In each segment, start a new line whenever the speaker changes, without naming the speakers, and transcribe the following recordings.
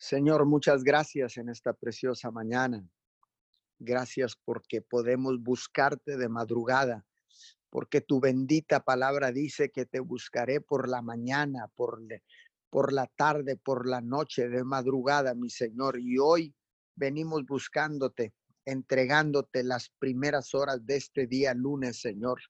Señor, muchas gracias en esta preciosa mañana. Gracias porque podemos buscarte de madrugada, porque tu bendita palabra dice que te buscaré por la mañana, por, por la tarde, por la noche, de madrugada, mi Señor. Y hoy venimos buscándote, entregándote las primeras horas de este día lunes, Señor.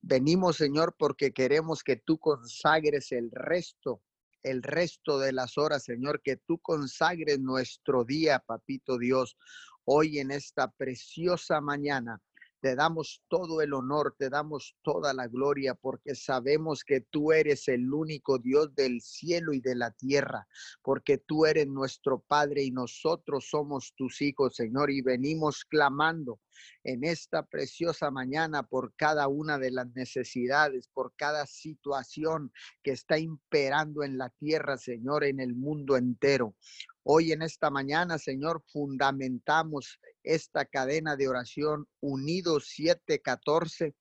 Venimos, Señor, porque queremos que tú consagres el resto, el resto de las horas, Señor, que tú consagres nuestro día, Papito Dios, hoy en esta preciosa mañana. Te damos todo el honor, te damos toda la gloria, porque sabemos que tú eres el único Dios del cielo y de la tierra, porque tú eres nuestro Padre y nosotros somos tus hijos, Señor, y venimos clamando en esta preciosa mañana por cada una de las necesidades, por cada situación que está imperando en la tierra, Señor, en el mundo entero. Hoy en esta mañana, Señor, fundamentamos esta cadena de oración Unidos 714.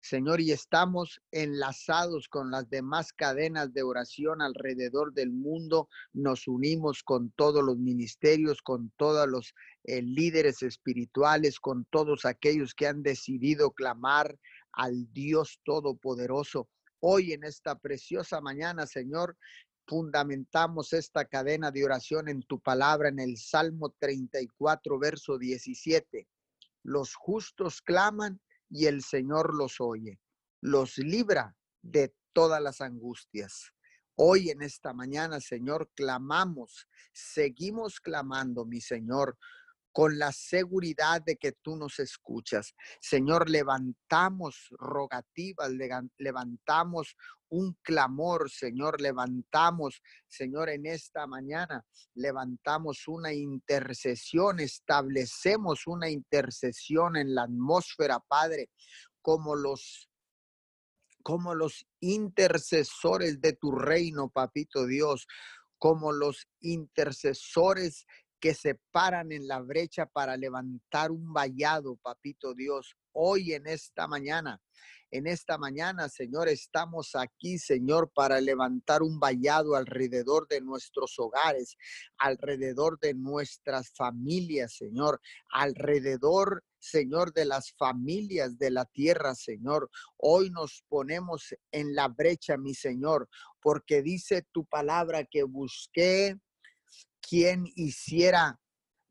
Señor, y estamos enlazados con las demás cadenas de oración alrededor del mundo. Nos unimos con todos los ministerios, con todos los eh, líderes espirituales, con todos aquellos que han decidido clamar al Dios Todopoderoso. Hoy en esta preciosa mañana, Señor, fundamentamos esta cadena de oración en tu palabra en el Salmo 34, verso 17. Los justos claman y el Señor los oye, los libra de todas las angustias. Hoy en esta mañana, Señor, clamamos, seguimos clamando, mi Señor, con la seguridad de que tú nos escuchas. Señor, levantamos rogativas, levantamos un clamor, Señor, levantamos, Señor, en esta mañana, levantamos una intercesión, establecemos una intercesión en la atmósfera, Padre, como los como los intercesores de tu reino, papito Dios, como los intercesores que se paran en la brecha para levantar un vallado, papito Dios, hoy en esta mañana. En esta mañana, Señor, estamos aquí, Señor, para levantar un vallado alrededor de nuestros hogares, alrededor de nuestras familias, Señor, alrededor, Señor, de las familias de la tierra, Señor. Hoy nos ponemos en la brecha, mi Señor, porque dice tu palabra que busqué quien hiciera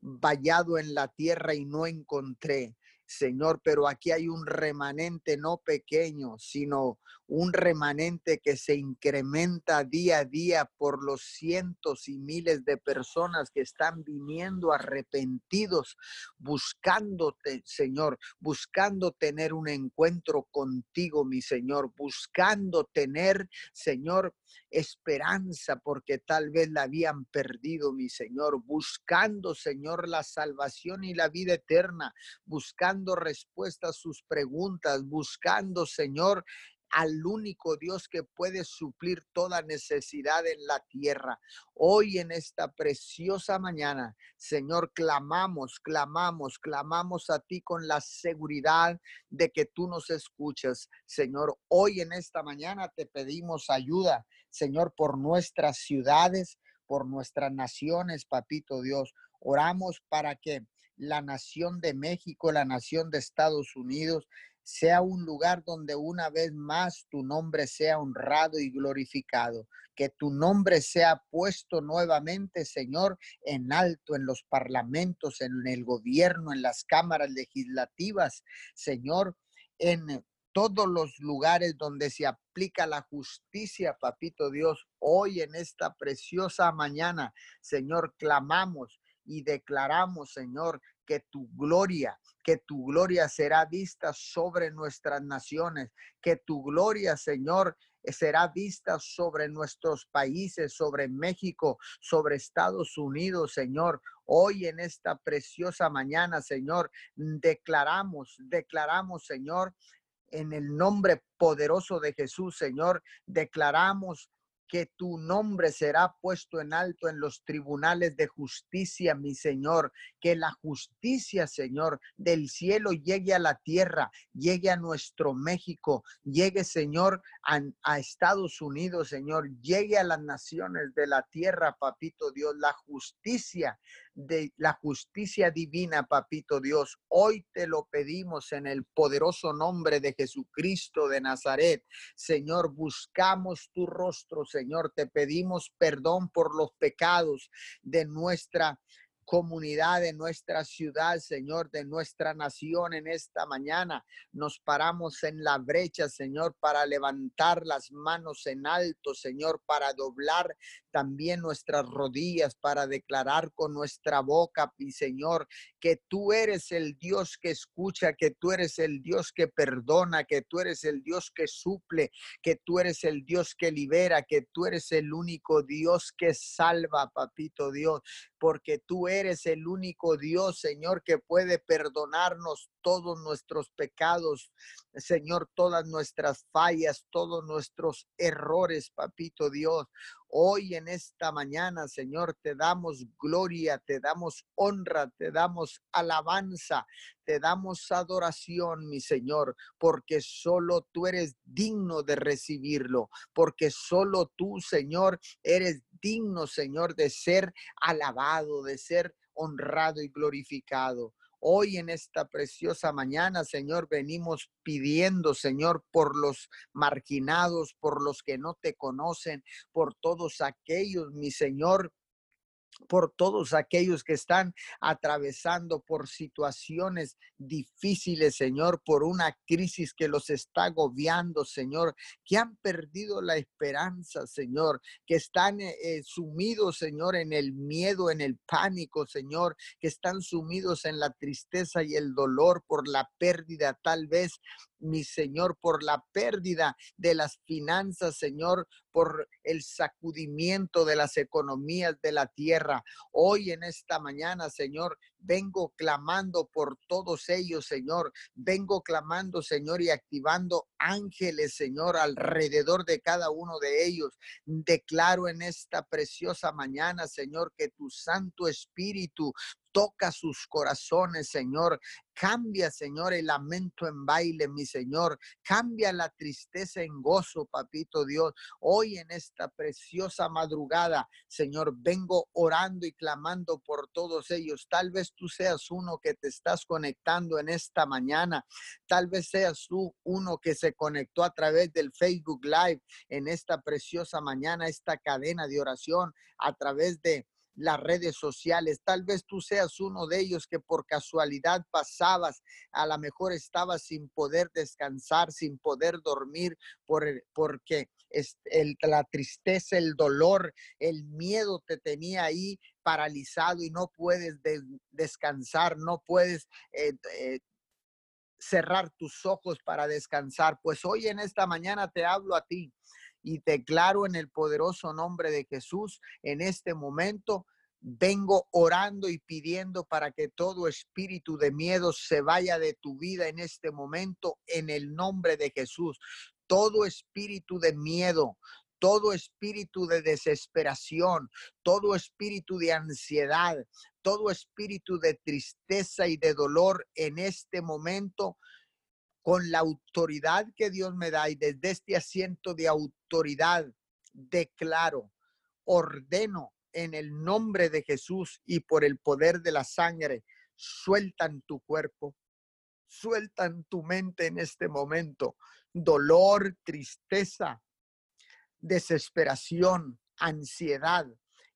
vallado en la tierra y no encontré. Señor, pero aquí hay un remanente no pequeño, sino un remanente que se incrementa día a día por los cientos y miles de personas que están viniendo arrepentidos, buscándote, Señor, buscando tener un encuentro contigo, mi Señor, buscando tener, Señor, esperanza porque tal vez la habían perdido, mi Señor, buscando, Señor, la salvación y la vida eterna, buscando respuestas a sus preguntas, buscando, Señor, al único Dios que puede suplir toda necesidad en la tierra. Hoy en esta preciosa mañana, Señor, clamamos, clamamos, clamamos a ti con la seguridad de que tú nos escuchas. Señor, hoy en esta mañana te pedimos ayuda. Señor, por nuestras ciudades, por nuestras naciones, papito Dios. Oramos para que la nación de México, la nación de Estados Unidos, sea un lugar donde una vez más tu nombre sea honrado y glorificado. Que tu nombre sea puesto nuevamente, Señor, en alto en los parlamentos, en el gobierno, en las cámaras legislativas, Señor, en todos los lugares donde se aplica la justicia, papito Dios. Hoy en esta preciosa mañana, Señor, clamamos y declaramos, Señor, que tu gloria, que tu gloria será vista sobre nuestras naciones, que tu gloria, Señor, será vista sobre nuestros países, sobre México, sobre Estados Unidos, Señor. Hoy en esta preciosa mañana, Señor, declaramos, declaramos, Señor, en el nombre poderoso de Jesús, Señor, declaramos que tu nombre será puesto en alto en los tribunales de justicia, mi Señor, que la justicia, Señor, del cielo llegue a la tierra, llegue a nuestro México, llegue, Señor, a, Estados Unidos, Señor, llegue a las naciones de la tierra, papito Dios, la justicia de la justicia divina, papito Dios. Hoy te lo pedimos en el poderoso nombre de Jesucristo de Nazaret. Señor, buscamos tu rostro, Señor. Te pedimos perdón por los pecados de nuestra comunidad, de nuestra ciudad, Señor, de nuestra nación en esta mañana. Nos paramos en la brecha, Señor, para levantar las manos en alto, Señor, para doblar también nuestras rodillas, para declarar con nuestra boca, mi Señor, que tú eres el Dios que escucha, que tú eres el Dios que perdona, que tú eres el Dios que suple, que tú eres el Dios que libera, que tú eres el único Dios que salva, papito Dios, porque tú eres eres el único Dios, Señor, que puede perdonarnos todos nuestros pecados, Señor, todas nuestras fallas, todos nuestros errores, papito Dios. Hoy en esta mañana, Señor, te damos gloria, te damos honra, te damos alabanza, te damos adoración, mi Señor, porque solo tú eres digno de recibirlo, porque solo tú, Señor, eres digno, Señor, de ser alabado, de ser honrado y glorificado. Hoy en esta preciosa mañana, Señor, venimos pidiendo, Señor, por los marginados, por los que no te conocen, por todos aquellos, mi Señor, por todos aquellos que están atravesando por situaciones difíciles, Señor, por una crisis que los está agobiando, Señor, que han perdido la esperanza, Señor, que están eh, eh, sumidos, Señor, en el miedo, en el pánico, Señor, que están sumidos en la tristeza y el dolor por la pérdida tal vez mi Señor, por la pérdida de las finanzas, Señor, por el sacudimiento de las economías de la tierra. Hoy en esta mañana, Señor, vengo clamando por todos ellos, Señor. Vengo clamando, Señor, y activando ángeles, Señor, alrededor de cada uno de ellos. Declaro en esta preciosa mañana, Señor, que tu Santo Espíritu toca sus corazones, Señor. Cambia, Señor, el lamento en baile, mi Señor. Cambia la tristeza en gozo, papito Dios. Hoy en esta preciosa madrugada, Señor, vengo orando y clamando por todos ellos. Tal vez tú seas uno que te estás conectando en esta mañana. Tal vez seas tú uno que se conectó a través del Facebook Live en esta preciosa mañana, esta cadena de oración a través de las redes sociales. Tal vez tú seas uno de ellos que por casualidad pasabas, a lo mejor estabas sin poder descansar, sin poder dormir, por porque el, la tristeza, el dolor, el miedo te tenía ahí paralizado y no puedes descansar, no puedes eh, eh, cerrar tus ojos para descansar. Pues hoy en esta mañana te hablo a ti y declaro en el poderoso nombre de Jesús en este momento. Vengo orando y pidiendo para que todo espíritu de miedo se vaya de tu vida en este momento en el nombre de Jesús. Todo espíritu de miedo, todo espíritu de desesperación, todo espíritu de ansiedad, todo espíritu de tristeza y de dolor en este momento con la autoridad que Dios me da y desde este asiento de autoridad declaro, ordeno en el nombre de Jesús y por el poder de la sangre, sueltan tu cuerpo, sueltan tu mente en este momento. Dolor, tristeza, desesperación, ansiedad,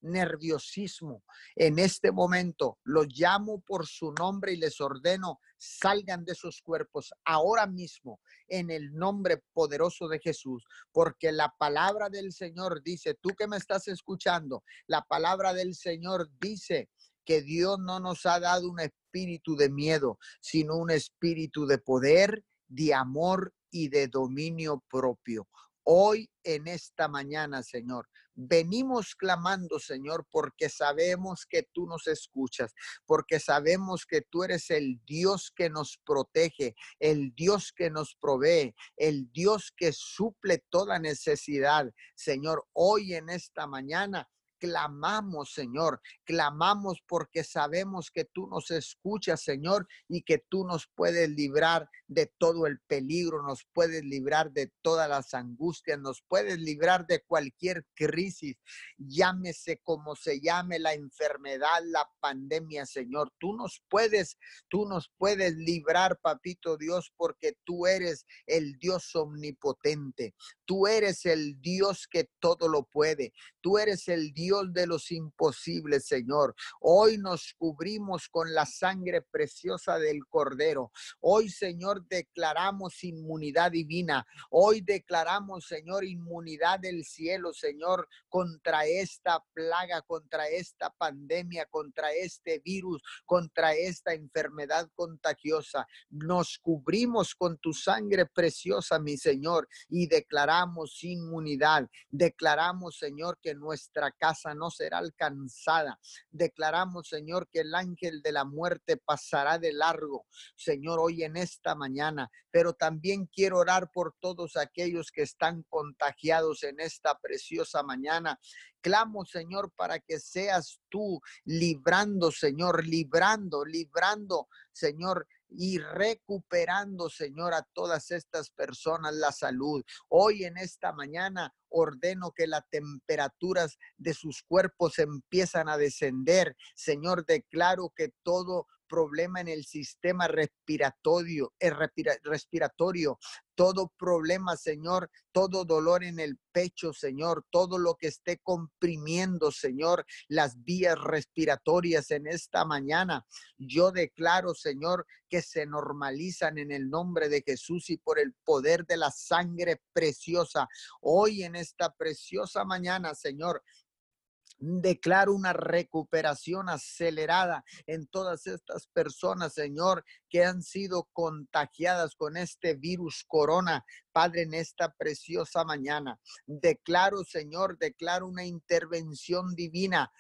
nerviosismo. En este momento los llamo por su nombre y les ordeno salgan de sus cuerpos ahora mismo en el nombre poderoso de Jesús, porque la palabra del Señor dice, tú que me estás escuchando, la palabra del Señor dice que Dios no nos ha dado un espíritu de miedo, sino un espíritu de poder, de amor y de dominio propio. Hoy en esta mañana, Señor, Venimos clamando, Señor, porque sabemos que tú nos escuchas, porque sabemos que tú eres el Dios que nos protege, el Dios que nos provee, el Dios que suple toda necesidad. Señor, hoy en esta mañana clamamos, Señor, clamamos porque sabemos que tú nos escuchas, Señor, y que tú nos puedes librar de todo el peligro, nos puedes librar de todas las angustias, nos puedes librar de cualquier crisis, llámese como se llame la enfermedad, la pandemia, Señor. Tú nos puedes, tú nos puedes librar, papito Dios, porque tú eres el Dios omnipotente. Tú eres el Dios que todo lo puede. Tú eres el Dios de los imposibles, Señor. Hoy nos cubrimos con la sangre preciosa del Cordero. Hoy, Señor, declaramos inmunidad divina. Hoy declaramos, Señor, inmunidad del cielo, Señor, contra esta plaga, contra esta pandemia, contra este virus, contra esta enfermedad contagiosa. Nos cubrimos con tu sangre preciosa, mi Señor, y declaramos inmunidad. Declaramos, Señor, que nuestra casa no será alcanzada. Declaramos, Señor, que el ángel de la muerte pasará de largo, Señor, hoy en esta mañana. Pero también quiero orar por todos aquellos que están contagiados en esta preciosa mañana clamo, Señor, para que seas tú librando, Señor, librando, librando, Señor, y recuperando, Señor, a todas estas personas la salud. Hoy en esta mañana ordeno que las temperaturas de sus cuerpos empiezan a descender. Señor, declaro que todo problema en el sistema respiratorio, el eh, respiratorio, todo problema, Señor, todo dolor en el pecho, Señor, todo lo que esté comprimiendo, Señor, las vías respiratorias en esta mañana. Yo declaro, Señor, que se normalizan en el nombre de Jesús y por el poder de la sangre preciosa. Hoy en esta preciosa mañana, Señor, Declaro una recuperación acelerada en todas estas personas, Señor, que han sido contagiadas con este virus corona. Padre, en esta preciosa mañana, declaro, Señor, declaro una intervención divina.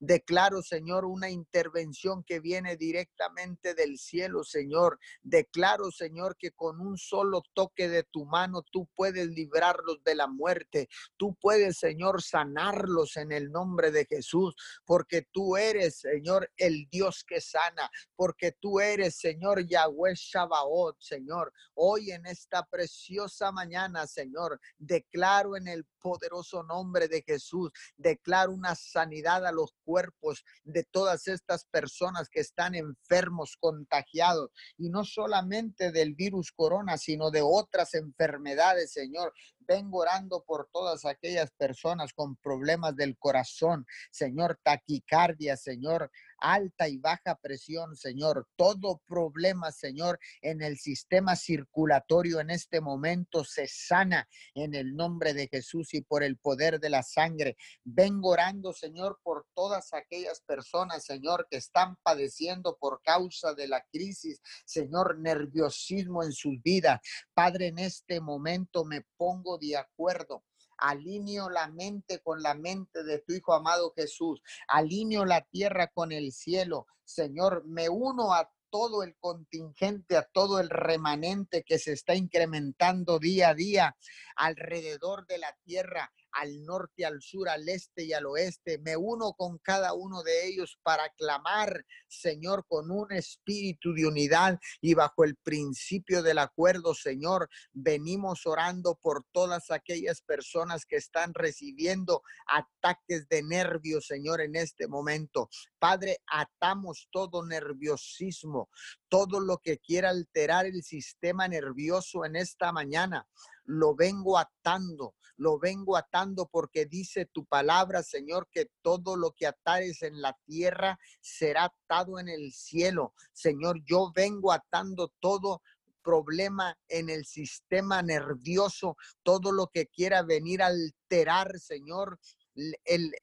Declaro, Señor, una intervención que viene directamente del cielo, Señor. Declaro, Señor, que con un solo toque de tu mano tú puedes librarlos de la muerte. Tú puedes, Señor, sanarlos en el nombre de Jesús, porque tú eres, Señor, el Dios que sana, porque tú eres, Señor, Yahweh Shabaot, Señor. Hoy en esta preciosa mañana, Señor, declaro en el poderoso nombre de Jesús, declaro una sanidad a los cuerpos de todas estas personas que están enfermos, contagiados, y no solamente del virus corona, sino de otras enfermedades, Señor. Vengo orando por todas aquellas personas con problemas del corazón, Señor, taquicardia, Señor, alta y baja presión, Señor. Todo problema, Señor, en el sistema circulatorio en este momento se sana en el nombre de Jesús y por el poder de la sangre. Vengo orando, Señor, por todas aquellas personas, Señor, que están padeciendo por causa de la crisis, Señor, nerviosismo en sus vidas. Padre, en este momento me pongo de acuerdo alineo la mente con la mente de tu Hijo amado Jesús, alineo la tierra con el cielo. Señor, me uno a todo el contingente, a todo el remanente que se está incrementando día a día alrededor de la tierra al norte, al sur, al este y al oeste. Me uno con cada uno de ellos para clamar, Señor, con un espíritu de unidad y bajo el principio del acuerdo, Señor. Venimos orando por todas aquellas personas que están recibiendo ataques de nervios, Señor, en este momento. Padre, atamos todo nerviosismo, todo lo que quiera alterar el sistema nervioso en esta mañana lo vengo atando, lo vengo atando porque dice tu palabra, Señor, que todo lo que atares en la tierra será atado en el cielo. Señor, yo vengo atando todo problema en el sistema nervioso, todo lo que quiera venir a alterar, Señor,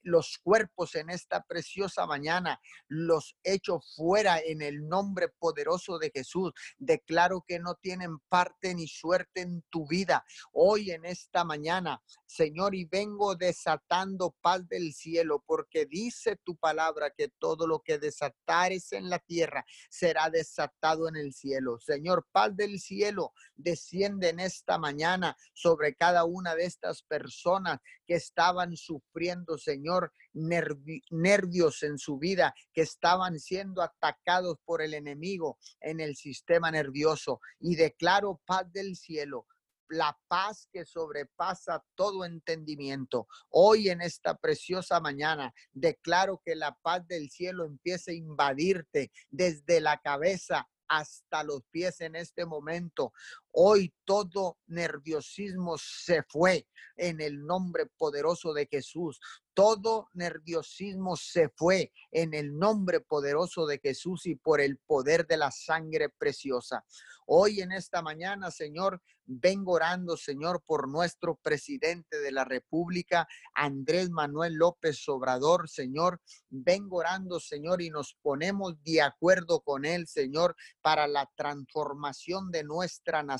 los cuerpos en esta preciosa mañana, los echo fuera en el nombre poderoso de Jesús. Declaro que no tienen parte ni suerte en tu vida. Hoy en esta mañana, Señor, y vengo desatando paz del cielo, porque dice tu palabra que todo lo que desatares en la tierra será desatado en el cielo. Señor, paz del cielo desciende en esta mañana sobre cada una de estas personas que estaban sufriendo, Señor, nervios en su vida, que estaban siendo atacados por el enemigo en el sistema nervioso. Y declaro paz del cielo, la paz que sobrepasa todo entendimiento. Hoy en esta preciosa mañana declaro que la paz del cielo empiece a invadirte desde la cabeza hasta los pies en este momento. Hoy todo nerviosismo se fue en el nombre poderoso de Jesús. Todo nerviosismo se fue en el nombre poderoso de Jesús y por el poder de la sangre preciosa. Hoy en esta mañana, Señor, vengo orando, Señor, por nuestro presidente de la República, Andrés Manuel López Obrador, Señor. Vengo orando, Señor, y nos ponemos de acuerdo con él, Señor, para la transformación de nuestra nación.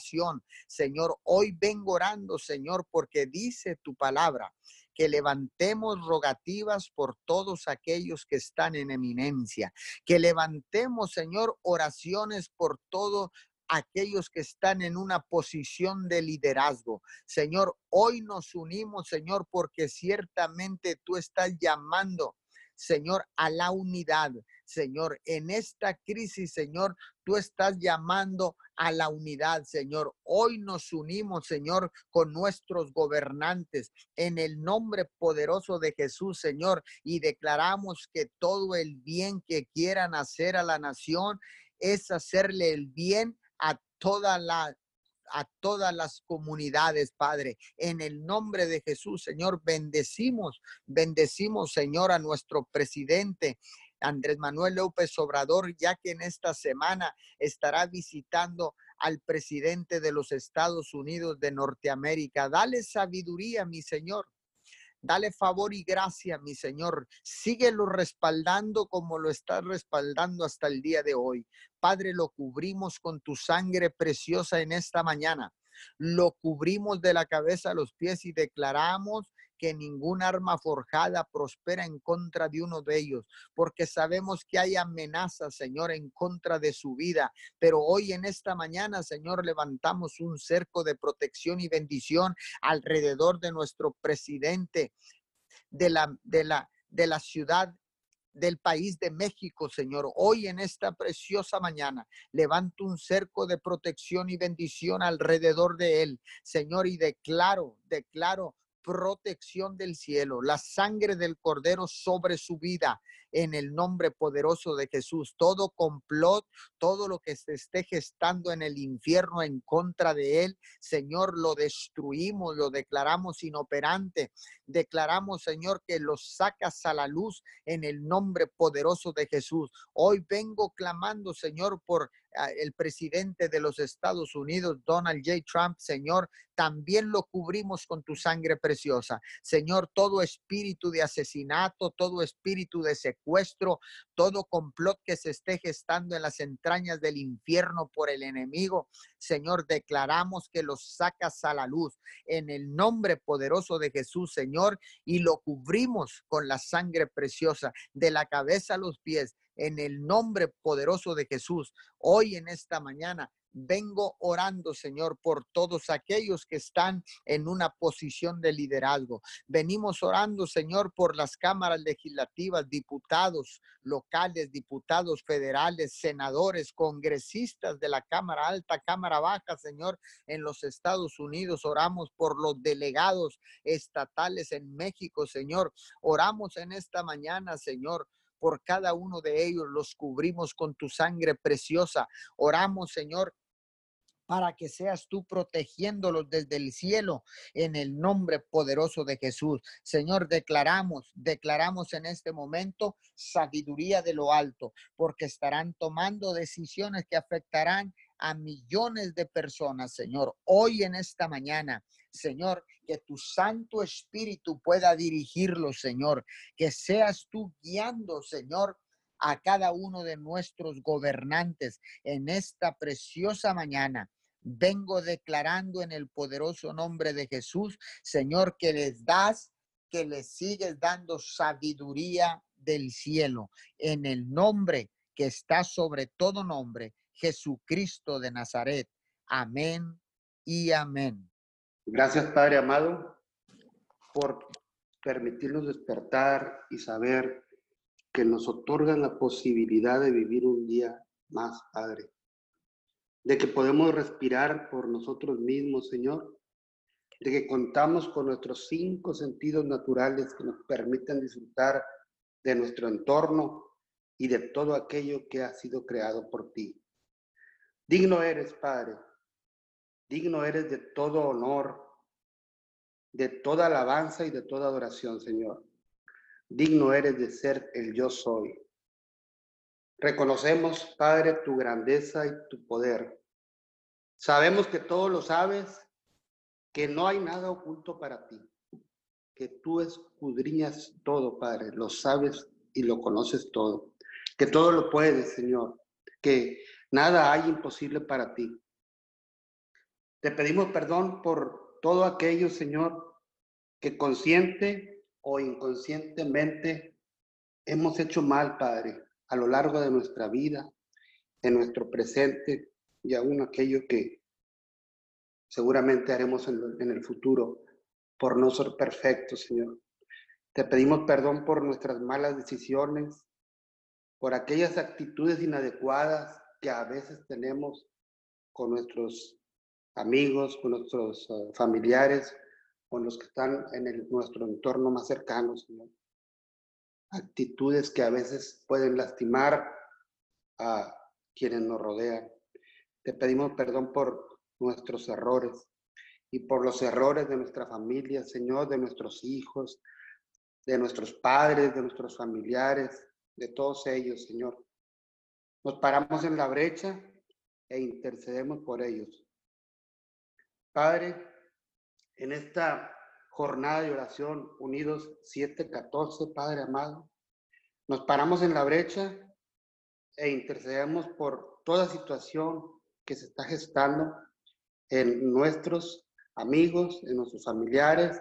Señor, hoy vengo orando, Señor, porque dice tu palabra que levantemos rogativas por todos aquellos que están en eminencia, que levantemos, Señor, oraciones por todo aquellos que están en una posición de liderazgo. Señor, hoy nos unimos, Señor, porque ciertamente tú estás llamando, Señor, a la unidad. Señor, en esta crisis, Señor, tú estás llamando a la unidad, Señor. Hoy nos unimos, Señor, con nuestros gobernantes en el nombre poderoso de Jesús, Señor, y declaramos que todo el bien que quieran hacer a la nación es hacerle el bien a toda la a todas las comunidades, Padre. En el nombre de Jesús, Señor, bendecimos, bendecimos, Señor, a nuestro presidente. Andrés Manuel López Obrador, ya que en esta semana estará visitando al presidente de los Estados Unidos de Norteamérica. Dale sabiduría, mi Señor. Dale favor y gracia, mi Señor. Síguelo respaldando como lo estás respaldando hasta el día de hoy. Padre, lo cubrimos con tu sangre preciosa en esta mañana. Lo cubrimos de la cabeza a los pies y declaramos que ningún arma forjada prospera en contra de uno de ellos, porque sabemos que hay amenazas, Señor, en contra de su vida. Pero hoy en esta mañana, Señor, levantamos un cerco de protección y bendición alrededor de nuestro presidente de la, de la, de la ciudad del país de México, Señor. Hoy en esta preciosa mañana levanto un cerco de protección y bendición alrededor de él, Señor, y declaro, declaro protección del cielo, la sangre del cordero sobre su vida en el nombre poderoso de Jesús. Todo complot, todo lo que se esté gestando en el infierno en contra de él, Señor, lo destruimos, lo declaramos inoperante. Declaramos, Señor, que lo sacas a la luz en el nombre poderoso de Jesús. Hoy vengo clamando, Señor, por el presidente de los Estados Unidos, Donald J. Trump, Señor, también lo cubrimos con tu sangre preciosa. Señor, todo espíritu de asesinato, todo espíritu de secuestro, todo complot que se esté gestando en las entrañas del infierno por el enemigo, Señor, declaramos que lo sacas a la luz en el nombre poderoso de Jesús, Señor, y lo cubrimos con la sangre preciosa de la cabeza a los pies en el nombre poderoso de Jesús. Hoy en esta mañana vengo orando, Señor, por todos aquellos que están en una posición de liderazgo. Venimos orando, Señor, por las cámaras legislativas, diputados locales, diputados federales, senadores, congresistas de la Cámara Alta, Cámara Baja, Señor, en los Estados Unidos. Oramos por los delegados estatales en México, Señor. Oramos en esta mañana, Señor por cada uno de ellos, los cubrimos con tu sangre preciosa. Oramos, Señor, para que seas tú protegiéndolos desde el cielo en el nombre poderoso de Jesús. Señor, declaramos, declaramos en este momento sabiduría de lo alto, porque estarán tomando decisiones que afectarán a millones de personas, Señor, hoy en esta mañana. Señor, que tu Santo Espíritu pueda dirigirlo, Señor, que seas tú guiando, Señor, a cada uno de nuestros gobernantes en esta preciosa mañana. Vengo declarando en el poderoso nombre de Jesús, Señor, que les das, que les sigues dando sabiduría del cielo, en el nombre que está sobre todo nombre, Jesucristo de Nazaret. Amén y amén.
Gracias, Padre amado, por permitirnos despertar y saber que nos otorgan la posibilidad de vivir un día más, Padre. De que podemos respirar por nosotros mismos, Señor. De que contamos con nuestros cinco sentidos naturales que nos permiten disfrutar de nuestro entorno y de todo aquello que ha sido creado por ti. Digno eres, Padre. Digno eres de todo honor, de toda alabanza y de toda adoración, Señor digno eres de ser el yo soy. Reconocemos, Padre, tu grandeza y tu poder. Sabemos que todo lo sabes, que no hay nada oculto para ti, que tú escudriñas todo, Padre, lo sabes y lo conoces todo, que todo lo puedes, Señor, que nada hay imposible para ti. Te pedimos perdón por todo aquello, Señor, que consciente o inconscientemente hemos hecho mal, Padre, a lo largo de nuestra vida, en nuestro presente y aún aquello que seguramente haremos en, el futuro por no ser perfectos, Señor. Te pedimos perdón por nuestras malas decisiones, por aquellas actitudes inadecuadas que a veces tenemos con nuestros amigos, con nuestros eh, familiares, con los que están en nuestro entorno más cercano, Señor. Actitudes que a veces pueden lastimar a quienes nos rodean. Te pedimos perdón por nuestros errores y por los errores de nuestra familia, Señor, de nuestros hijos, de nuestros padres, de nuestros familiares, de todos ellos, Señor. Nos paramos en la brecha e intercedemos por ellos. Padre, en esta jornada de oración unidos 7-14, Padre amado. Nos paramos en la brecha e intercedemos por toda situación que se está gestando en nuestros amigos, en nuestros familiares,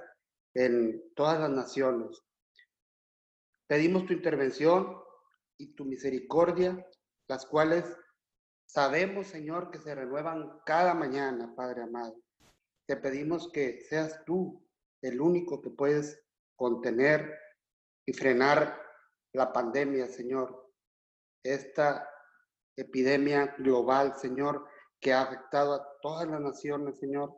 en todas las naciones. Pedimos tu intervención y tu misericordia, las cuales sabemos, Señor, que se renuevan cada mañana, Padre amado. Te pedimos que seas tú el único que puedes contener y frenar la pandemia, Señor. Esta epidemia global, Señor, que ha afectado a todas las naciones, Señor,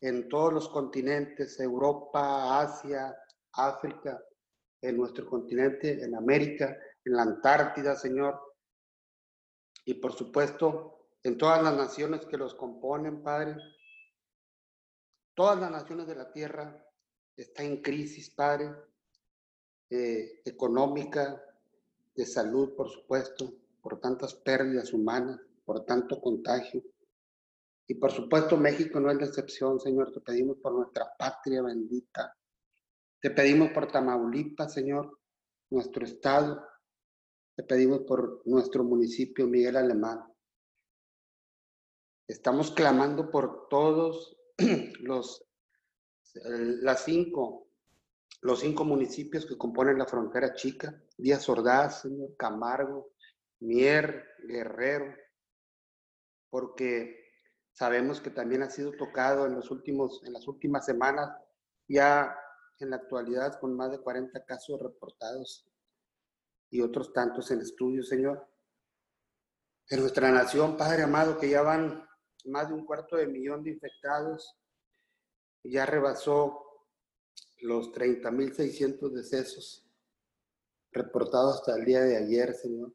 en todos los continentes, Europa, Asia, África, en nuestro continente, en América, en la Antártida, Señor. Y por supuesto, en todas las naciones que los componen, Padre. Todas las naciones de la tierra están en crisis, Padre, eh, económica, de salud, por supuesto, por tantas pérdidas humanas, por tanto contagio. Y por supuesto México no es la excepción, Señor. Te pedimos por nuestra patria bendita. Te pedimos por Tamaulipas, Señor, nuestro estado. Te pedimos por nuestro municipio, Miguel Alemán. Estamos clamando por todos los, las cinco, los cinco municipios que componen la frontera chica, Díaz Ordaz, señor, Camargo, Mier, Guerrero, porque sabemos que también ha sido tocado en, los últimos, en las últimas semanas, ya en la actualidad con más de 40 casos reportados y otros tantos en estudio, Señor. En nuestra nación, Padre amado, que ya van más de un cuarto de millón de infectados, ya rebasó los 30.600 decesos reportados hasta el día de ayer, Señor.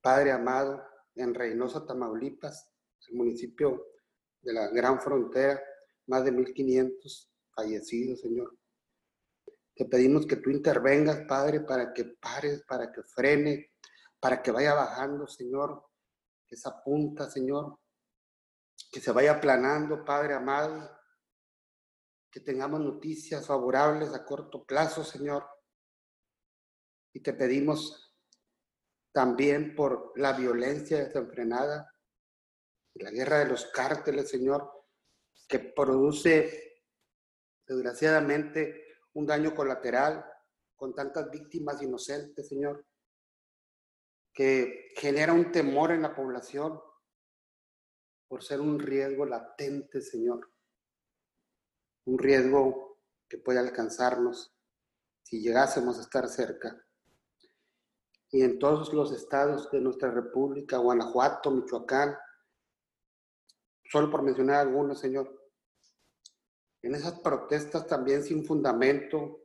Padre amado, en Reynosa, Tamaulipas, el municipio de la gran frontera, más de 1.500 fallecidos, Señor. Te pedimos que tú intervengas, Padre, para que pares, para que frene, para que vaya bajando, Señor, esa punta, Señor, que se vaya aplanando, Padre amado, que tengamos noticias favorables a corto plazo, Señor. Y te pedimos también por la violencia desenfrenada, la guerra de los cárteles, Señor, que produce desgraciadamente un daño colateral con tantas víctimas inocentes, Señor, que genera un temor en la población por ser un riesgo latente, Señor, un riesgo que puede alcanzarnos si llegásemos a estar cerca. Y en todos los estados de nuestra República, Guanajuato, Michoacán, solo por mencionar algunos, Señor, en esas protestas también sin fundamento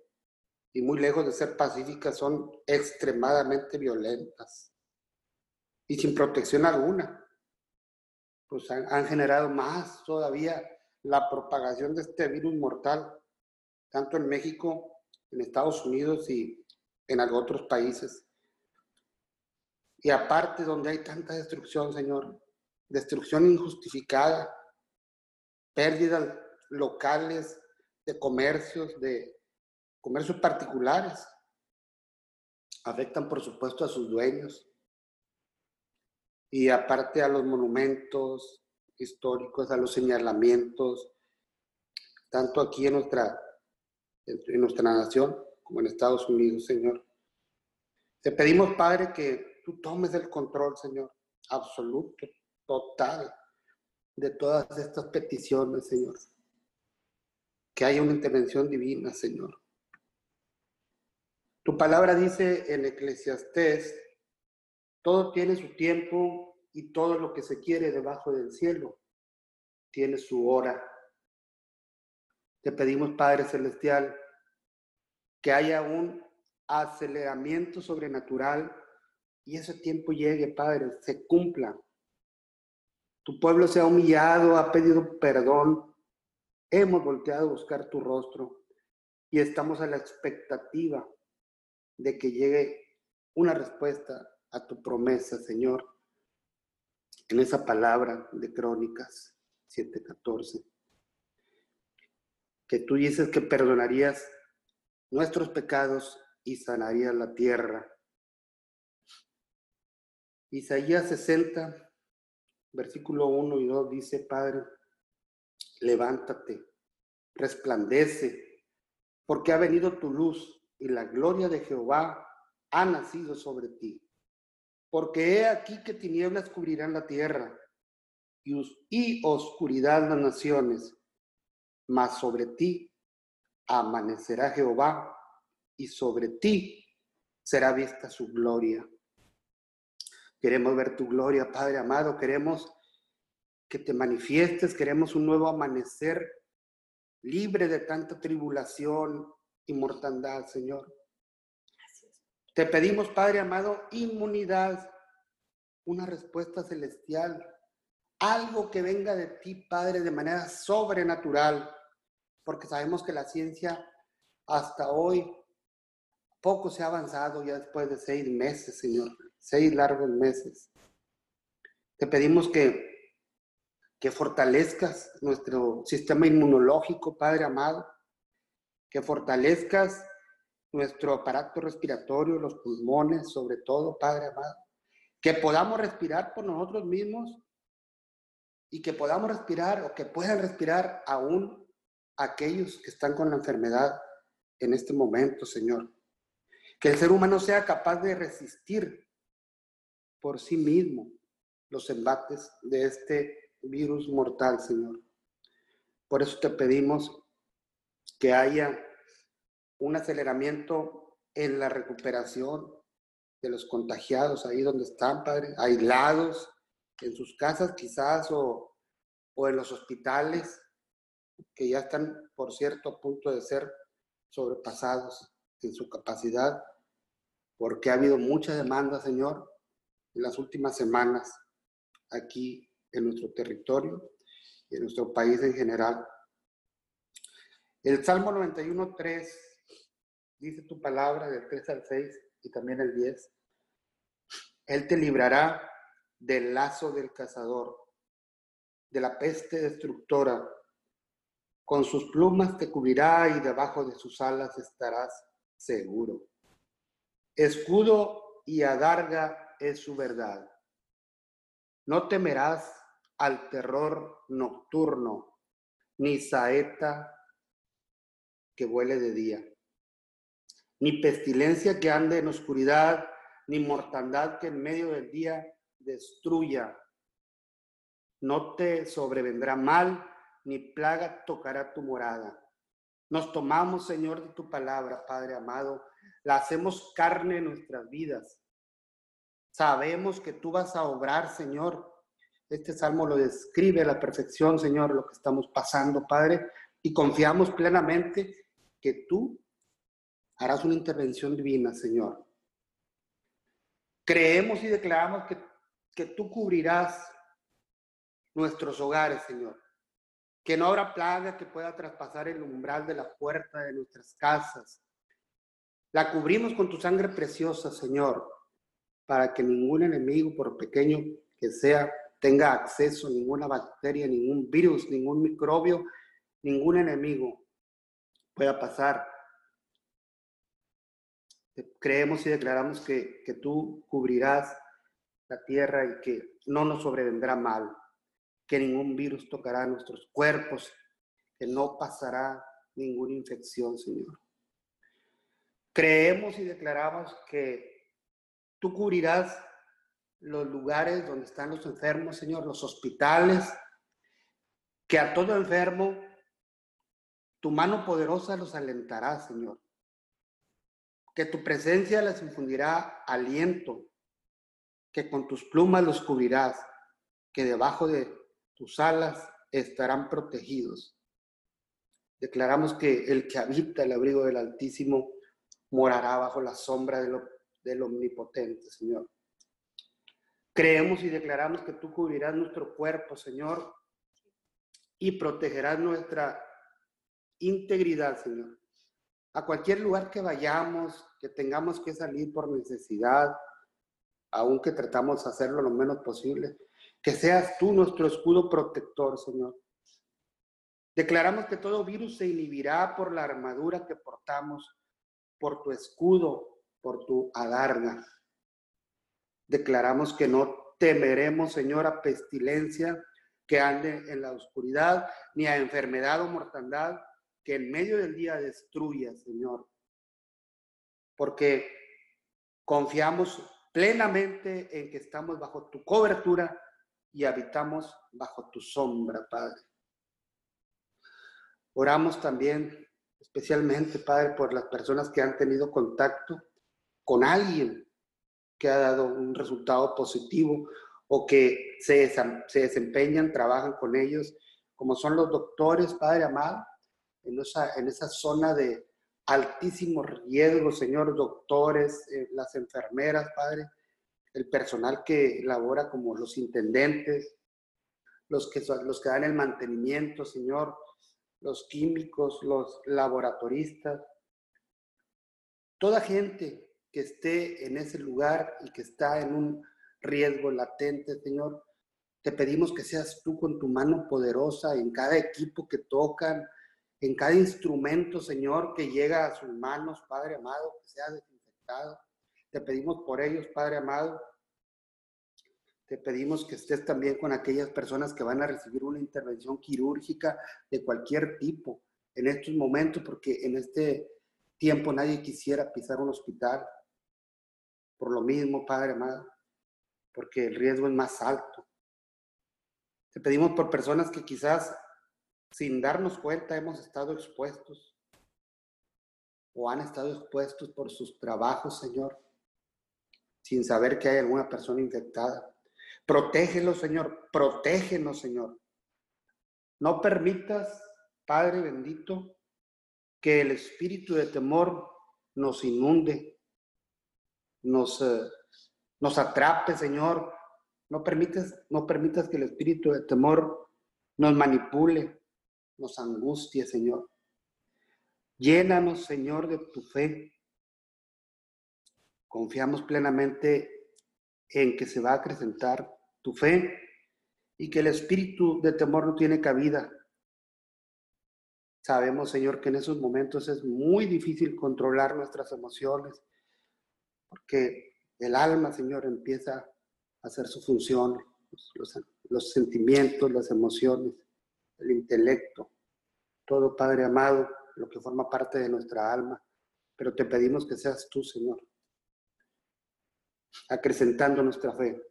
y muy lejos de ser pacíficas son extremadamente violentas y sin protección alguna. Pues han, generado más todavía la propagación de este virus mortal, tanto en México, en Estados Unidos y en otros países. Y aparte donde hay tanta destrucción, Señor, destrucción injustificada, pérdida locales, de comercios, de comercios particulares. Afectan, por supuesto, a sus dueños. Y aparte a los monumentos históricos, a los señalamientos, tanto aquí en nuestra, en nuestra nación como en Estados Unidos, Señor. Te pedimos, Padre, que tú tomes el control, Señor, absoluto, total, de todas estas peticiones, Señor que haya una intervención divina, Señor. Tu palabra dice en Eclesiastés, todo tiene su tiempo y todo lo que se quiere debajo del cielo tiene su hora. Te pedimos, Padre Celestial, que haya un aceleramiento sobrenatural y ese tiempo llegue, Padre, se cumpla. Tu pueblo se ha humillado, ha pedido perdón, Hemos volteado a buscar tu rostro y estamos a la expectativa de que llegue una respuesta a tu promesa, Señor, en esa palabra de Crónicas 7:14, que tú dices que perdonarías nuestros pecados y sanarías la tierra. Isaías 60, versículo 1 y 2 dice, Padre, levántate, resplandece, porque ha venido tu luz y la gloria de Jehová ha nacido sobre ti. Porque he aquí que tinieblas cubrirán la tierra y, oscuridad las naciones, mas sobre ti amanecerá Jehová y sobre ti será vista su gloria. Queremos ver tu gloria, Padre amado, queremos que te manifiestes, queremos un nuevo amanecer libre de tanta tribulación y mortandad, Señor. Te pedimos, Padre amado, inmunidad, una respuesta celestial, algo que venga de ti, Padre, de manera sobrenatural, porque sabemos que la ciencia hasta hoy poco se ha avanzado ya después de seis meses, Señor, seis largos meses. Te pedimos que que fortalezcas nuestro sistema inmunológico, Padre amado, que fortalezcas nuestro aparato respiratorio, los pulmones, sobre todo, Padre amado, que podamos respirar por nosotros mismos y que podamos respirar o que puedan respirar aún aquellos que están con la enfermedad en este momento, Señor. Que el ser humano sea capaz de resistir por sí mismo los embates de este virus mortal, Señor. Por eso te pedimos que haya un aceleramiento en la recuperación de los contagiados ahí donde están, Padre, aislados en sus casas quizás o, o en los hospitales que ya están, por cierto, a punto de ser sobrepasados en su capacidad, porque ha habido mucha demanda, Señor, en las últimas semanas aquí en nuestro territorio y en nuestro país en general. El Salmo 91.3 dice tu palabra del 3 al 6 y también el 10. Él te librará del lazo del cazador, de la peste destructora. Con sus plumas te cubrirá y debajo de sus alas estarás seguro. Escudo y adarga es su verdad. No temerás al terror nocturno, ni saeta que vuele de día, ni pestilencia que ande en oscuridad, ni mortandad que en medio del día destruya. No te sobrevendrá mal, ni plaga tocará tu morada. Nos tomamos, Señor, de tu palabra, Padre amado, la hacemos carne en nuestras vidas. Sabemos que tú vas a obrar, Señor. Este salmo lo describe a la perfección, Señor, lo que estamos pasando, Padre, y confiamos plenamente que tú harás una intervención divina, Señor. Creemos y declaramos que, que tú cubrirás nuestros hogares, Señor. Que no habrá plaga que pueda traspasar el umbral de la puerta de nuestras casas. La cubrimos con tu sangre preciosa, Señor, para que ningún enemigo, por pequeño que sea, tenga acceso, ninguna bacteria, ningún virus, ningún microbio, ningún enemigo pueda pasar creemos y declaramos que, que tú cubrirás la tierra y que no nos sobrevendrá mal, que ningún virus tocará nuestros cuerpos, que no pasará ninguna infección, Señor. Creemos y declaramos que tú cubrirás los lugares donde están los enfermos, Señor, los hospitales, que a todo enfermo tu mano poderosa los alentará, Señor que tu presencia les infundirá aliento, que con tus plumas los cubrirás, que debajo de tus alas estarán protegidos. Declaramos que el que habita el abrigo del Altísimo morará bajo la sombra del Omnipotente, Señor. Creemos y declaramos que tú cubrirás nuestro cuerpo, Señor, y protegerás nuestra integridad, Señor a cualquier lugar que vayamos, que tengamos que salir por necesidad, aunque tratamos de hacerlo lo menos posible, que seas tú nuestro escudo protector, Señor. Declaramos que todo virus se inhibirá por la armadura que portamos, por tu escudo, por tu adarga. Declaramos que no temeremos, Señor, a pestilencia que ande en la oscuridad, ni a enfermedad o mortandad que en medio del día destruya, Señor. Porque confiamos plenamente en que estamos bajo tu cobertura y habitamos bajo tu sombra, Padre. Oramos también especialmente, Padre, por las personas que han tenido contacto con alguien que ha dado un resultado positivo o que se, se desempeñan, trabajan con ellos, como son los doctores, Padre amado, en esa, en esa zona de altísimo riesgo, Señor, doctores, eh, las enfermeras, Padre, el personal que labora como los intendentes, los que, los que dan el mantenimiento, Señor, los químicos, los laboratoristas, toda gente que esté en ese lugar y que está en un riesgo latente, Señor, te pedimos que seas tú con tu mano poderosa en cada equipo que tocan, en cada instrumento, Señor, que llega a sus manos, Padre amado, que sea desinfectado. Te pedimos por ellos, Padre amado. Te pedimos que estés también con aquellas personas que van a recibir una intervención quirúrgica de cualquier tipo en estos momentos, porque en este tiempo nadie quisiera pisar un hospital. Por lo mismo, Padre amado, porque el riesgo es más alto. Te pedimos por personas que quizás sin darnos cuenta hemos estado expuestos o han estado expuestos por sus trabajos, Señor, sin saber que hay alguna persona infectada. Protégelos, Señor, protégenos, Señor. No permitas, Padre bendito, que el espíritu de temor nos inunde, nos, eh, nos atrape, Señor. No permitas, no permitas que el espíritu de temor nos manipule, nos angustie, Señor. Llénanos, Señor, de tu fe. Confiamos plenamente en que se va a acrecentar tu fe y que el espíritu de temor no tiene cabida. Sabemos, Señor, que en esos momentos es muy difícil controlar nuestras emociones, porque el alma, Señor, empieza a hacer su función, los, los sentimientos, las emociones, el intelecto, todo, Padre amado, lo que forma parte de nuestra alma. Pero te pedimos que seas tú, Señor, acrecentando nuestra fe,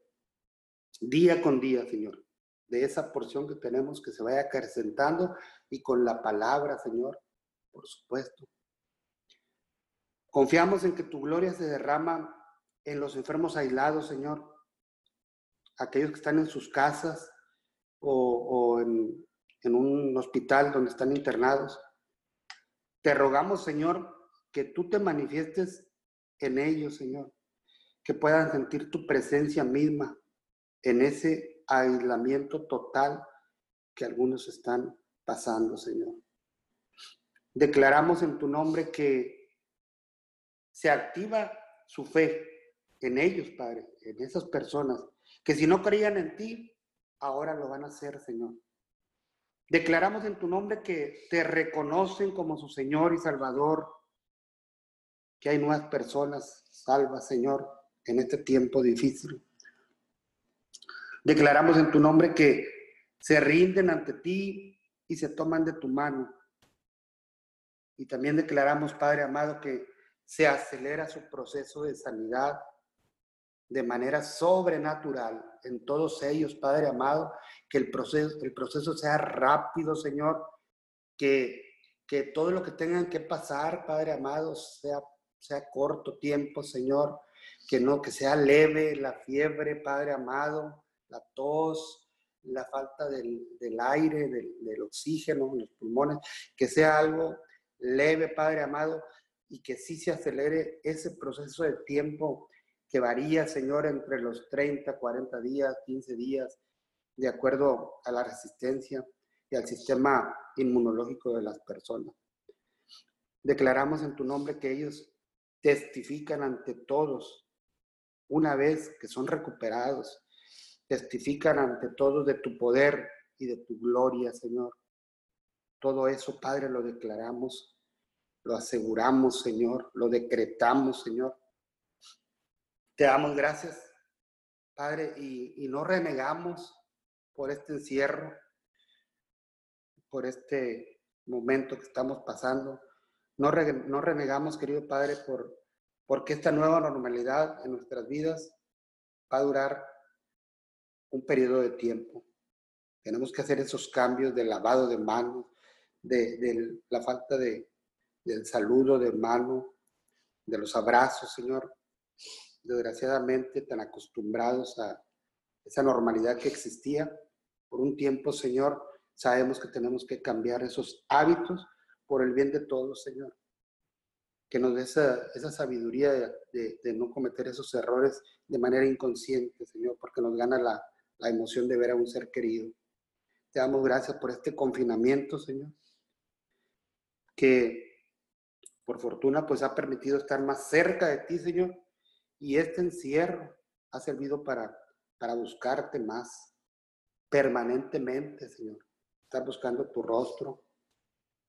día con día, Señor, de esa porción que tenemos que se vaya acrecentando y con la palabra, Señor, por supuesto. Confiamos en que tu gloria se derrama en los enfermos aislados, Señor, aquellos que están en sus casas o, en, un hospital donde están internados. Te rogamos, Señor, que tú te manifiestes en ellos, Señor, que puedan sentir tu presencia misma en ese aislamiento total que algunos están pasando, Señor. Declaramos en tu nombre que se activa su fe en ellos, Padre, en esas personas, que si no creían en ti, ahora lo van a hacer, Señor. Declaramos en tu nombre que te reconocen como su Señor y Salvador, que hay nuevas personas salvas, Señor, en este tiempo difícil. Declaramos en tu nombre que se rinden ante ti y se toman de tu mano. Y también declaramos, Padre amado, que se acelera su proceso de sanidad de manera sobrenatural en todos ellos, Padre amado, que el proceso, el proceso sea rápido, Señor, que, que todo lo que tengan que pasar, Padre amado, sea, sea corto tiempo, Señor, que no, que sea leve la fiebre, Padre amado, la tos, la falta del, aire, del, del oxígeno en los pulmones, que sea algo leve, Padre amado, y que sí se acelere ese proceso de tiempo que varía, Señor, entre los 30, 40 días, 15 días, de acuerdo a la resistencia y al sistema inmunológico de las personas. Declaramos en tu nombre que ellos testifican ante todos, una vez que son recuperados, testifican ante todos de tu poder y de tu gloria, Señor. Todo eso, Padre, lo declaramos, lo aseguramos, Señor, lo decretamos, Señor te damos gracias, Padre, y, no renegamos por este encierro, por este momento que estamos pasando. No, renegamos, querido Padre, por, porque esta nueva normalidad en nuestras vidas va a durar un periodo de tiempo. Tenemos que hacer esos cambios de lavado de manos, de la falta de, del saludo de mano, de los abrazos, Señor desgraciadamente tan acostumbrados a esa normalidad que existía. Por un tiempo, Señor, sabemos que tenemos que cambiar esos hábitos por el bien de todos, Señor. Que nos dé esa, sabiduría de, de, no cometer esos errores de manera inconsciente, Señor, porque nos gana la, la emoción de ver a un ser querido. Te damos gracias por este confinamiento, Señor, que por fortuna pues ha permitido estar más cerca de ti, Señor, y este encierro ha servido para, para buscarte más permanentemente, Señor. Estar buscando tu rostro.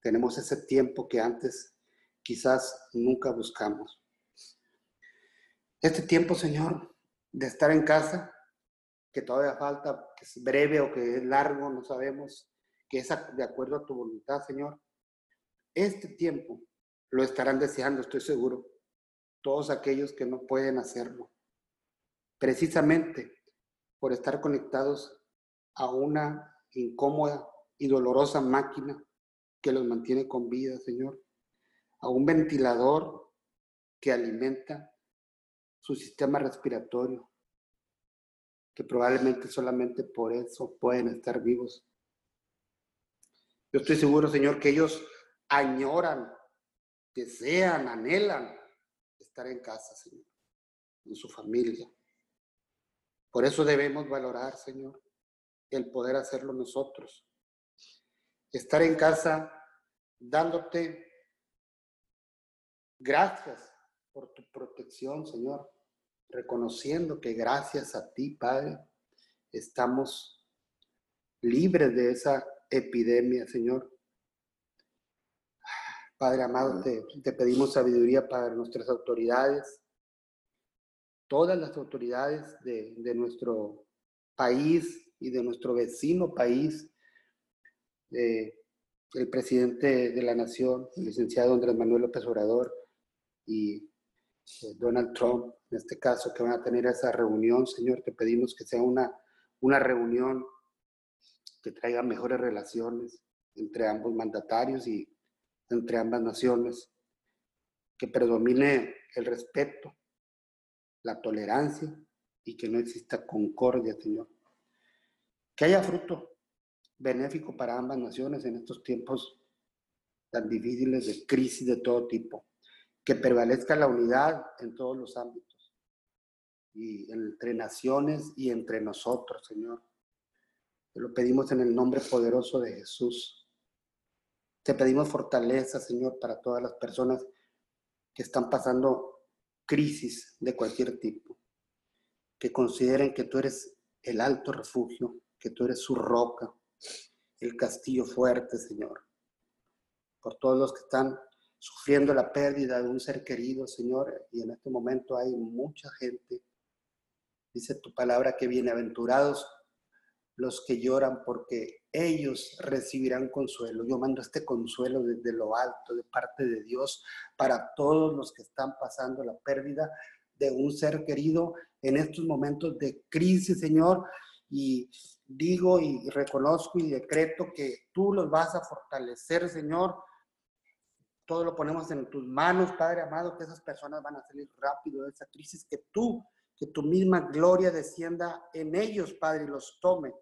Tenemos ese tiempo que antes quizás nunca buscamos. Este tiempo, Señor, de estar en casa, que todavía falta, que es breve o que es largo, no sabemos, que es de acuerdo a tu voluntad, Señor. Este tiempo lo estarán deseando, estoy seguro. Todos aquellos que no pueden hacerlo, precisamente por estar conectados a una incómoda y dolorosa máquina que los mantiene con vida, Señor, a un ventilador que alimenta su sistema respiratorio, que probablemente solamente por eso pueden estar vivos. Yo estoy seguro, Señor, que ellos añoran, desean, anhelan estar en casa, Señor, en su familia. Por eso debemos valorar, Señor, el poder hacerlo nosotros. Estar en casa dándote gracias por tu protección, Señor, reconociendo que gracias a ti, Padre, estamos libres de esa epidemia, Señor. Padre amado, te, te pedimos sabiduría para nuestras autoridades, todas las autoridades de, de nuestro país y de nuestro vecino país, el presidente de la nación, el licenciado Andrés Manuel López Obrador y eh, Donald Trump, en este caso, que van a tener esa reunión, Señor, te pedimos que sea una, una reunión que traiga mejores relaciones entre ambos mandatarios y entre ambas naciones, que predomine el respeto, la tolerancia y que no exista concordia, Señor. Que haya fruto benéfico para ambas naciones en estos tiempos tan difíciles de crisis de todo tipo. Que prevalezca la unidad en todos los ámbitos y entre naciones y entre nosotros, Señor. Te lo pedimos en el nombre poderoso de Jesús. Te pedimos fortaleza, Señor, para todas las personas que están pasando crisis de cualquier tipo. Que consideren que tú eres el alto refugio, que tú eres su roca, el castillo fuerte, Señor. Por todos los que están sufriendo la pérdida de un ser querido, Señor, y en este momento hay mucha gente. Dice tu palabra que bienaventurados los que lloran porque ellos recibirán consuelo. Yo mando este consuelo desde lo alto, de parte de Dios, para todos los que están pasando la pérdida de un ser querido en estos momentos de crisis, Señor. Y digo y reconozco y decreto que tú los vas a fortalecer, Señor. Todo lo ponemos en tus manos, Padre amado, que esas personas van a salir rápido de esa crisis, que tú, que tu misma gloria descienda en ellos, Padre, y los tome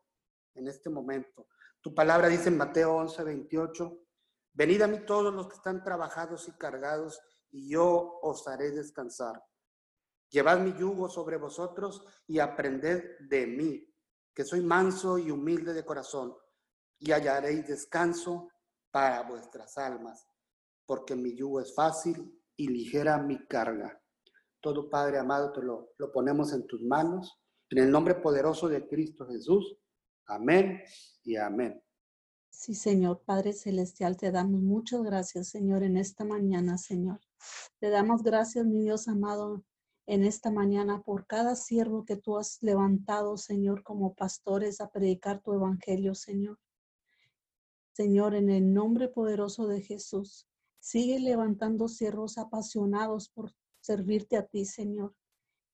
en este momento. Tu palabra dice en Mateo 11, 28, venid a mí todos los que están trabajados y cargados, y yo os haré descansar. Llevad mi yugo sobre vosotros y aprended de mí, que soy manso y humilde de corazón, y hallaréis descanso para vuestras almas, porque mi yugo es fácil y ligera mi carga. Todo Padre amado, te lo, lo ponemos en tus manos, en el nombre poderoso de Cristo Jesús. Amén y amén.
Sí, Señor, Padre Celestial, te damos muchas gracias, Señor, en esta mañana, Señor. Te damos gracias, mi Dios amado, en esta mañana por cada siervo que tú has levantado, Señor, como pastores a predicar tu evangelio, Señor. Señor, en el nombre poderoso de Jesús, sigue levantando siervos apasionados por servirte a ti, Señor.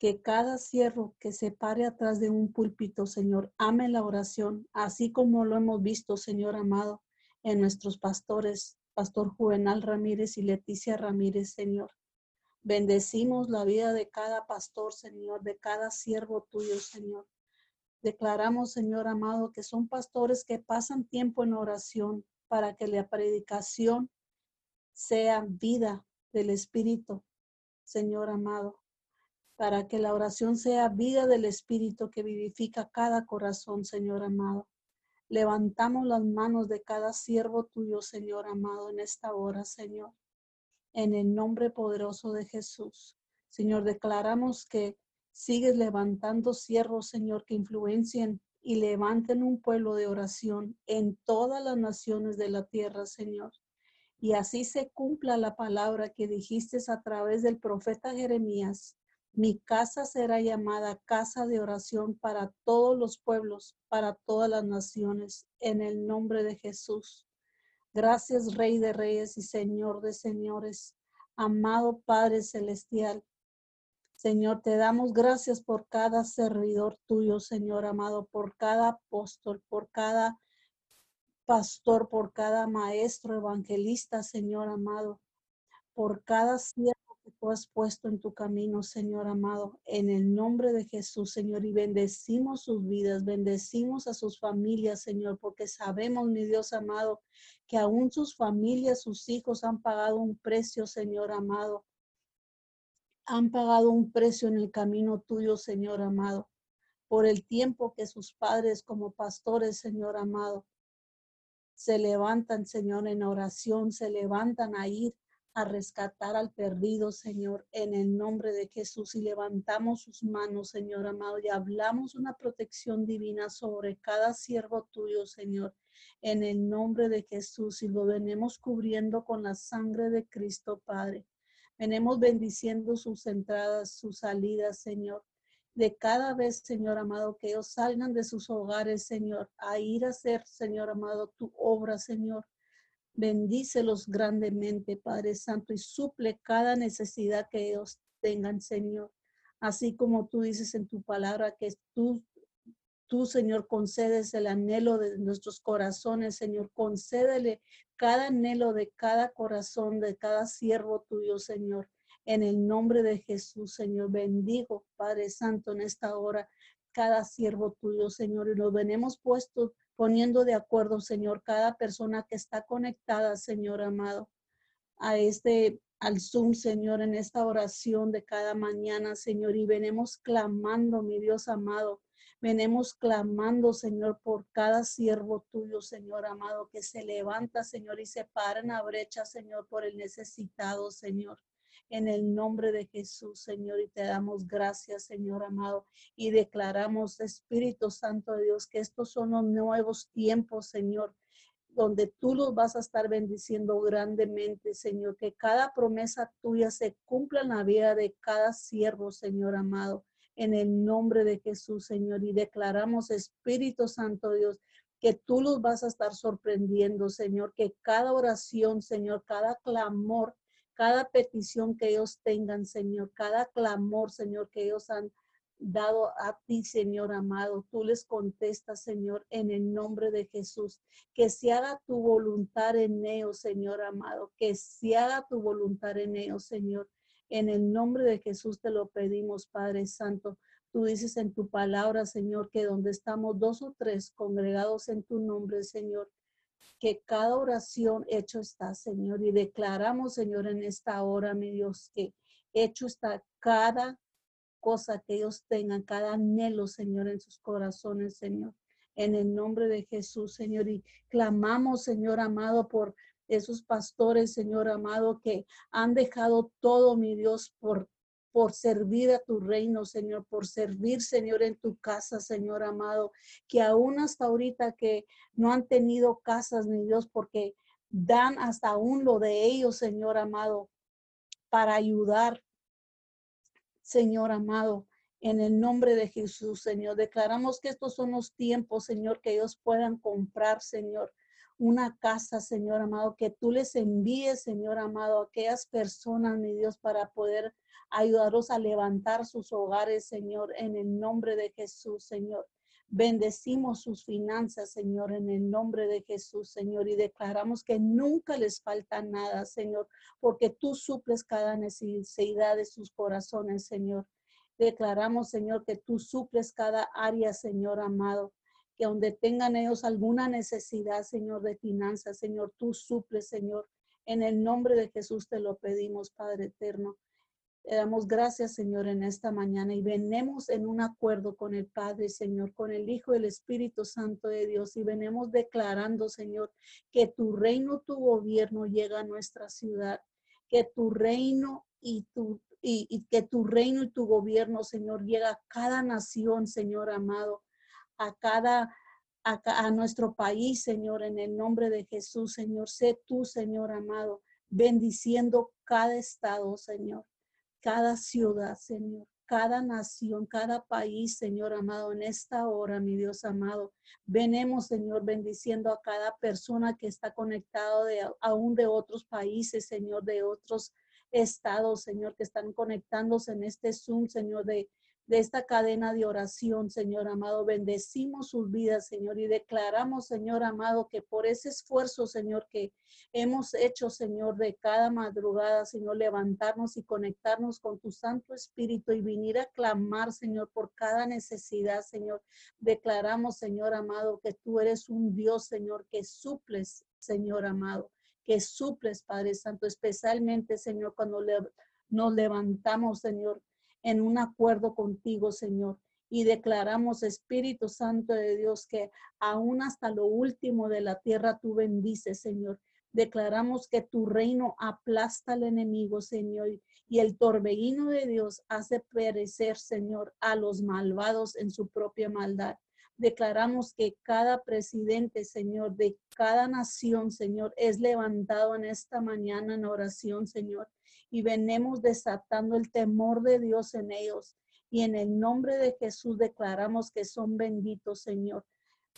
Que cada siervo que se pare atrás de un púlpito, Señor, ame la oración, así como lo hemos visto, Señor amado, en nuestros pastores, Pastor Juvenal Ramírez y Leticia Ramírez, Señor. Bendecimos la vida de cada pastor, Señor, de cada siervo tuyo, Señor. Declaramos, Señor amado, que son pastores que pasan tiempo en oración para que la predicación sea vida del Espíritu, Señor amado, para que la oración sea vida del Espíritu que vivifica cada corazón, Señor amado. Levantamos las manos de cada siervo tuyo, Señor amado, en esta hora, Señor en el nombre poderoso de Jesús. Señor, declaramos que sigues levantando siervos, Señor, que influencien y levanten un pueblo de oración en todas las naciones de la tierra, Señor. Y así se cumpla la palabra que dijiste a través del profeta Jeremías. Mi casa será llamada casa de oración para todos los pueblos, para todas las naciones, en el nombre de Jesús. Gracias, Rey de Reyes y Señor de Señores, amado Padre Celestial. Señor, te damos gracias por cada servidor tuyo, Señor amado, por cada apóstol, por cada pastor, por cada maestro evangelista, Señor amado, por cada siervo que tú has puesto en tu camino, Señor amado, en el nombre de Jesús, Señor, y bendecimos sus vidas, bendecimos a sus familias, Señor, porque sabemos, mi Dios amado, que aún sus familias, sus hijos han pagado un precio, Señor amado. Han pagado un precio en el camino tuyo, Señor amado, por el tiempo que sus padres como pastores, Señor amado, se levantan, Señor, en oración, se levantan a ir a rescatar al perdido, Señor, en el nombre de Jesús. Y levantamos sus manos, Señor amado, y hablamos una protección divina sobre cada siervo tuyo, Señor, en el nombre de Jesús. Y lo venimos cubriendo con la sangre de Cristo, Padre. Venimos bendiciendo sus entradas, sus salidas, Señor. De cada vez, Señor amado, que ellos salgan de sus hogares, Señor, a ir a hacer, Señor amado, tu obra, Señor Bendícelos grandemente, Padre Santo, y suple cada necesidad que ellos tengan, Señor. Así como tú dices en tu palabra que tú, tú, Señor, concedes el anhelo de nuestros corazones, Señor. Concédele cada anhelo de cada corazón, de cada siervo tuyo, Señor. En el nombre de Jesús, Señor, bendigo, Padre Santo, en esta hora cada siervo tuyo, Señor, y lo venimos puesto poniendo de acuerdo, Señor, cada persona que está conectada, Señor amado, a este, al Zoom, Señor, en esta oración de cada mañana, Señor, y venimos clamando, mi Dios amado, venimos clamando, Señor, por cada siervo tuyo, Señor amado, que se levanta, Señor, y se para en la brecha, Señor, por el necesitado, Señor en el nombre de Jesús, Señor, y te damos gracias, Señor amado, y declaramos, Espíritu Santo de Dios, que estos son los nuevos tiempos, Señor, donde tú los vas a estar bendiciendo grandemente, Señor, que cada promesa tuya se cumpla en la vida de cada siervo, Señor amado, en el nombre de Jesús, Señor, y declaramos, Espíritu Santo Dios, que tú los vas a estar sorprendiendo, Señor, que cada oración, Señor, cada clamor, cada petición que ellos tengan, Señor, cada clamor, Señor, que ellos han dado a ti, Señor amado. Tú les contestas, Señor, en el nombre de Jesús. Que se haga tu voluntad en ellos, Señor amado. Que se haga tu voluntad en ellos, Señor. En el nombre de Jesús te lo pedimos, Padre Santo. Tú dices en tu palabra, Señor, que donde estamos dos o tres congregados en tu nombre, Señor, que cada oración hecho está, Señor, y declaramos, Señor, en esta hora, mi Dios, que hecho está cada cosa que ellos tengan, cada anhelo, Señor, en sus corazones, Señor. En el nombre de Jesús, Señor, y clamamos, Señor amado, por esos pastores, Señor amado, que han dejado todo, mi Dios, por por servir a tu reino, Señor, por servir, Señor, en tu casa, Señor amado, que aún hasta ahorita que no han tenido casas, mi Dios, porque dan hasta aún lo de ellos, Señor amado, para ayudar, Señor amado, en el nombre de Jesús, Señor. Declaramos que estos son los tiempos, Señor, que ellos puedan comprar, Señor, una casa, Señor amado, que tú les envíes, Señor amado, a aquellas personas, mi Dios, para poder ayudaros a levantar sus hogares, Señor, en el nombre de Jesús, Señor. Bendecimos sus finanzas, Señor, en el nombre de Jesús, Señor, y declaramos que nunca les falta nada, Señor, porque tú suples cada necesidad de sus corazones, Señor. Declaramos, Señor, que tú suples cada área, Señor amado, que donde tengan ellos alguna necesidad, Señor, de finanzas, Señor, tú suples, Señor. En el nombre de Jesús te lo pedimos, Padre eterno. Te damos gracias, Señor, en esta mañana y venemos en un acuerdo con el Padre, Señor, con el Hijo y el Espíritu Santo de Dios y venemos declarando, Señor, que tu reino, tu gobierno llega a nuestra ciudad, que tu reino y tu y, que tu reino y tu gobierno, Señor, llega a cada nación, Señor amado, a cada a, a nuestro país, Señor, en el nombre de Jesús, Señor. Sé tú, Señor amado, bendiciendo cada estado, Señor cada ciudad, Señor, cada nación, cada país, Señor amado, en esta hora, mi Dios amado. Venemos, Señor, bendiciendo a cada persona que está conectado de, aún de otros países, Señor, de otros estados, Señor, que están conectándose en este Zoom, Señor, de de esta cadena de oración, Señor amado. Bendecimos sus vidas, Señor, y declaramos, Señor amado, que por ese esfuerzo, Señor, que hemos hecho, Señor, de cada madrugada, Señor, levantarnos y conectarnos con tu Santo Espíritu y venir a clamar, Señor, por cada necesidad, Señor. Declaramos, Señor amado, que tú eres un Dios, Señor, que suples, Señor amado, que suples, Padre Santo, especialmente, Señor, cuando nos levantamos, Señor, en un acuerdo contigo, Señor. Y declaramos, Espíritu Santo de Dios, que aún hasta lo último de la tierra tú bendices, Señor. Declaramos que tu reino aplasta al enemigo, Señor, y el torbellino de Dios hace perecer, Señor, a los malvados en su propia maldad. Declaramos que cada presidente, Señor, de cada nación, Señor, es levantado en esta mañana en oración, Señor, y venemos desatando el temor de Dios en ellos. Y en el nombre de Jesús declaramos que son benditos, Señor.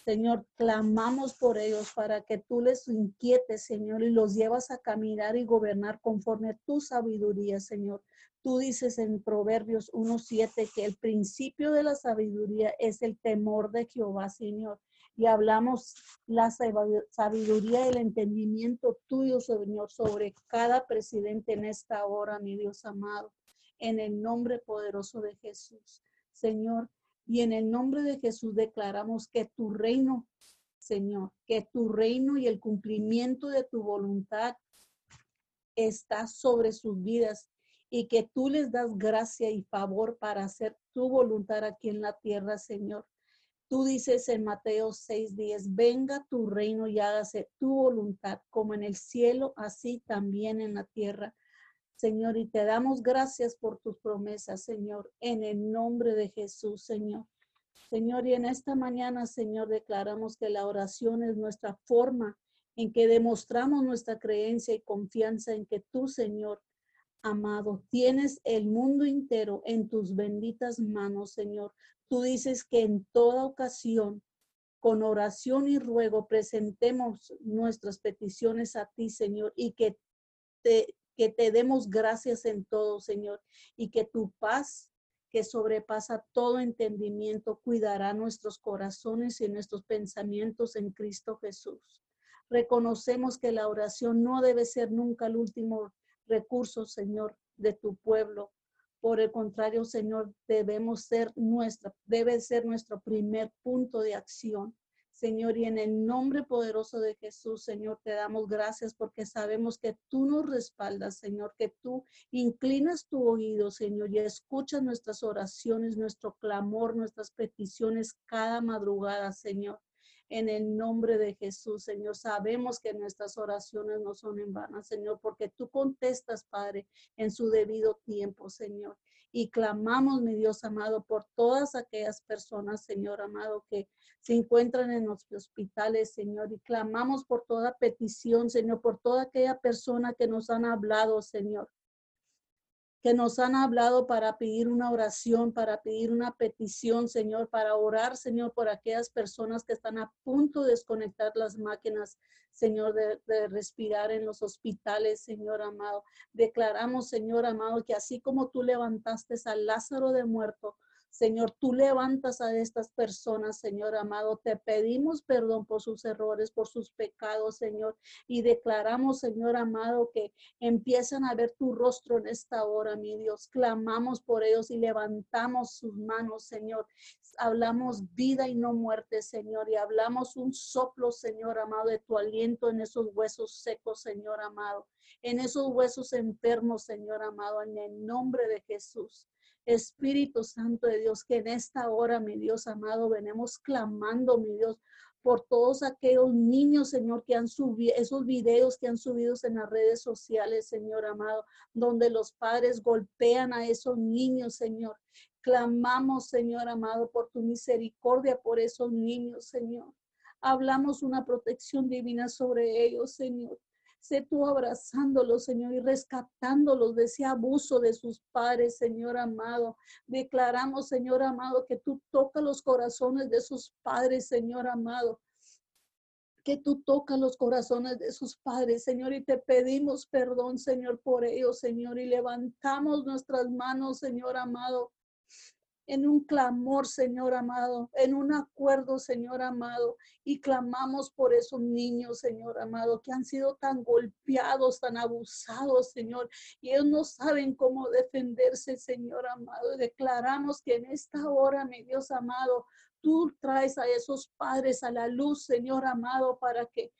Señor, clamamos por ellos para que tú les inquietes, Señor, y los llevas a caminar y gobernar conforme a tu sabiduría, Señor. Tú dices en Proverbios 1.7 que el principio de la sabiduría es el temor de Jehová, Señor. Y hablamos la sabiduría y el entendimiento tuyo, Señor, sobre cada presidente en esta hora, mi Dios amado, en el nombre poderoso de Jesús. Señor, y en el nombre de Jesús declaramos que tu reino, Señor, que tu reino y el cumplimiento de tu voluntad está sobre sus vidas y que tú les das gracia y favor para hacer tu voluntad aquí en la tierra, Señor. Tú dices en Mateo 6:10, venga tu reino y hágase tu voluntad como en el cielo, así también en la tierra. Señor, y te damos gracias por tus promesas, Señor, en el nombre de Jesús, Señor. Señor, y en esta mañana, Señor, declaramos que la oración es nuestra forma en que demostramos nuestra creencia y confianza en que tú, Señor, amado, tienes el mundo entero en tus benditas manos, Señor. Tú dices que en toda ocasión, con oración y ruego, presentemos nuestras peticiones a ti, Señor, y que te, que te demos gracias en todo, Señor, y que tu paz que sobrepasa todo entendimiento, cuidará nuestros corazones y nuestros pensamientos en Cristo Jesús. Reconocemos que la oración no debe ser nunca el último recurso, Señor, de tu pueblo. Por el contrario, Señor, debemos ser nuestra, debe ser nuestro primer punto de acción. Señor, y en el nombre poderoso de Jesús, Señor, te damos gracias porque sabemos que tú nos respaldas, Señor, que tú inclinas tu oído, Señor, y escuchas nuestras oraciones, nuestro clamor, nuestras peticiones cada madrugada, Señor. En el nombre de Jesús, Señor, sabemos que nuestras oraciones no son en vano, Señor, porque tú contestas, Padre, en su debido tiempo, Señor. Y clamamos, mi Dios amado, por todas aquellas personas, Señor amado, que se encuentran en los hospitales, Señor, y clamamos por toda petición, Señor, por toda aquella persona que nos han hablado, Señor que nos han hablado para pedir una oración, para pedir una petición, Señor, para orar, Señor, por aquellas personas que están a punto de desconectar las máquinas, Señor, de, respirar en los hospitales, Señor amado. Declaramos, Señor amado, que así como tú levantaste a Lázaro de muerto, Señor, tú levantas a estas personas, Señor amado. Te pedimos perdón por sus errores, por sus pecados, Señor. Y declaramos, Señor amado, que empiezan a ver tu rostro en esta hora, mi Dios. Clamamos por ellos y levantamos sus manos, Señor. Hablamos vida y no muerte, Señor. Y hablamos un soplo, Señor amado, de tu aliento en esos huesos secos, Señor amado. En esos huesos enfermos, Señor amado, en el nombre de Jesús. Espíritu Santo de Dios, que en esta hora, mi Dios amado, venimos clamando, mi Dios, por todos aquellos niños, Señor, que han subido, esos videos que han subido en las redes sociales, Señor amado, donde los padres golpean a esos niños, Señor. Clamamos, Señor amado, por tu misericordia por esos niños, Señor. Hablamos una protección divina sobre ellos, Señor. Sé tú abrazándolos, Señor, y rescatándolos de ese abuso de sus padres, Señor amado. Declaramos, Señor amado, que tú tocas los corazones de sus padres, Señor amado que tú tocas los corazones de sus padres, Señor, y te pedimos perdón, Señor, por ellos, Señor, y levantamos nuestras manos, Señor amado, en un clamor, Señor amado, en un acuerdo, Señor amado, y clamamos por esos niños, Señor amado, que han sido tan golpeados, tan abusados, Señor, y ellos no saben cómo defenderse, Señor amado. declaramos que en esta hora, mi Dios amado, tú traes a esos padres a la luz, Señor amado, para que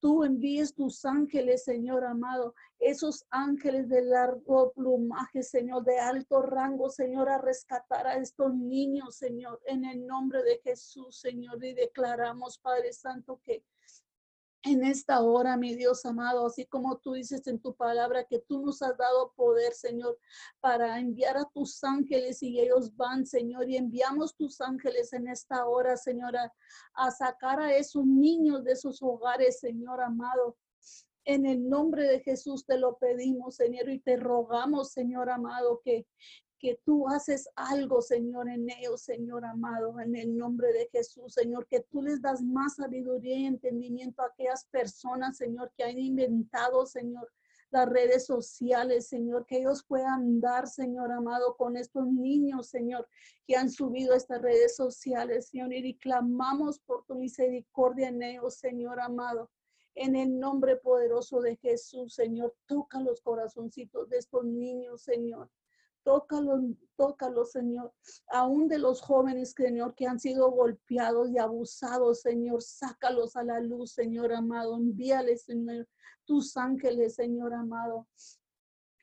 tú envíes tus ángeles, Señor amado, esos ángeles de largo plumaje, Señor, de alto rango, Señor, a rescatar a estos niños, Señor, en el nombre de Jesús, Señor, y declaramos, Padre Santo, que en esta hora, mi Dios amado, así como tú dices en tu palabra que tú nos has dado poder, Señor, para enviar a tus ángeles y ellos van, Señor, y enviamos tus ángeles en esta hora, Señora, a sacar a esos niños de esos hogares, Señor amado. En el nombre de Jesús te lo pedimos, Señor, y te rogamos, Señor amado, que, que tú haces algo, Señor, en ellos, Señor amado, en el nombre de Jesús, Señor, que tú les das más sabiduría y entendimiento a aquellas personas, Señor, que han inventado, Señor, las redes sociales, Señor, que ellos puedan dar, Señor amado, con estos niños, Señor, que han subido estas redes sociales, Señor, y clamamos por tu misericordia en ellos, Señor amado. En el nombre poderoso de Jesús, Señor, toca los corazoncitos de estos niños, Señor. Tócalo, tócalo, Señor. Aún de los jóvenes, Señor, que han sido golpeados y abusados, Señor, sácalos a la luz, Señor amado. Envíales, Señor, tus ángeles, Señor amado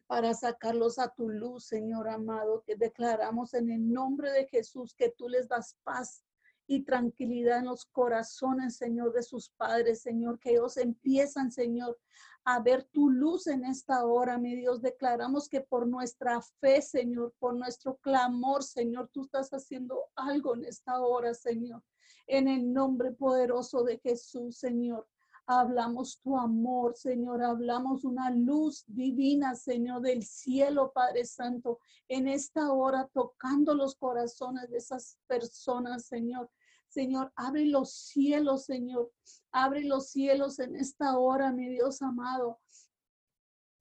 para sacarlos a tu luz, Señor amado, que declaramos en el nombre de Jesús que tú les das paz y tranquilidad en los corazones, Señor, de sus padres, Señor, que ellos empiezan, Señor, a ver tu luz en esta hora, mi Dios. Declaramos que por nuestra fe, Señor, por nuestro clamor, Señor, tú estás haciendo algo en esta hora, Señor. En el nombre poderoso de Jesús, Señor. Hablamos tu amor, Señor. Hablamos una luz divina, Señor, del cielo, Padre Santo, en esta hora, tocando los corazones de esas personas, Señor. Señor, abre los cielos, Señor. Abre los cielos en esta hora, mi Dios amado.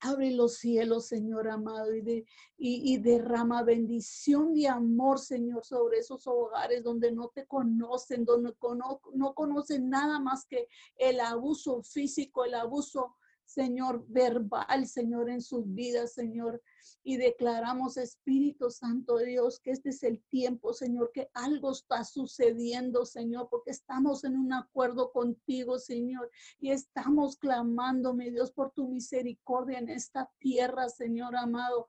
Abre los cielos, Señor amado, y, de, y, derrama bendición y amor, Señor, sobre esos hogares donde no te conocen, donde no conocen nada más que el abuso físico, el abuso Señor, verbal, Señor, en sus vidas, Señor. Y declaramos, Espíritu Santo de Dios, que este es el tiempo, Señor, que algo está sucediendo, Señor, porque estamos en un acuerdo contigo, Señor, y estamos clamando, mi Dios, por tu misericordia en esta tierra, Señor amado,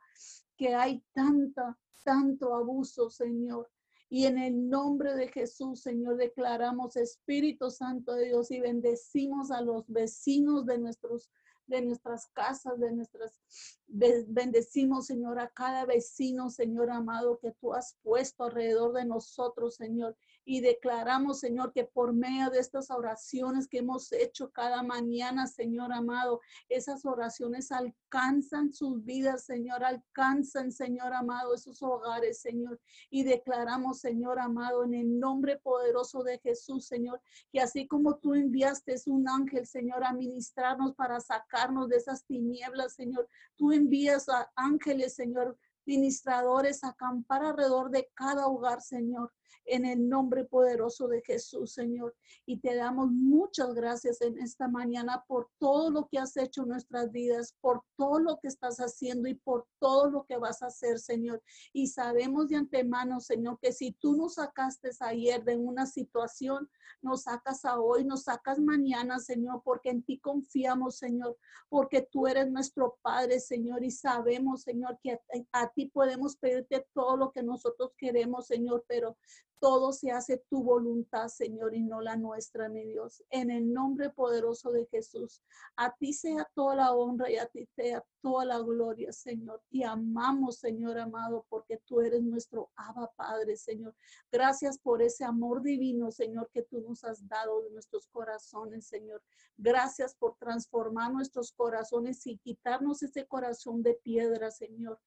que hay tanta, tanto abuso, Señor. Y en el nombre de Jesús, Señor, declaramos Espíritu Santo de Dios y bendecimos a los vecinos de nuestros de nuestras casas, de nuestras, bendecimos, Señor, a cada vecino, Señor amado, que tú has puesto alrededor de nosotros, Señor. Y declaramos, Señor, que por medio de estas oraciones que hemos hecho cada mañana, Señor amado, esas oraciones alcanzan sus vidas, Señor, alcanzan, Señor amado, esos hogares, Señor. Y declaramos, Señor amado, en el nombre poderoso de Jesús, Señor, que así como tú enviaste un ángel, Señor, a ministrarnos para sacarnos de esas tinieblas, Señor, tú envías a ángeles, Señor, ministradores a acampar alrededor de cada hogar, Señor en el nombre poderoso de Jesús, Señor. Y te damos muchas gracias en esta mañana por todo lo que has hecho en nuestras vidas, por todo lo que estás haciendo y por todo lo que vas a hacer, Señor. Y sabemos de antemano, Señor, que si tú nos sacaste ayer de una situación, nos sacas a hoy, nos sacas mañana, Señor, porque en ti confiamos, Señor, porque tú eres nuestro Padre, Señor, y sabemos, Señor, que a, a ti podemos pedirte todo lo que nosotros queremos, Señor, pero todo se hace tu voluntad, Señor, y no la nuestra, mi Dios. En el nombre poderoso de Jesús, a ti sea toda la honra y a ti sea toda la gloria, Señor. Y amamos, Señor amado, porque tú eres nuestro Abba Padre, Señor. Gracias por ese amor divino, Señor, que tú nos has dado de nuestros corazones, Señor. Gracias por transformar nuestros corazones y quitarnos ese corazón de piedra, Señor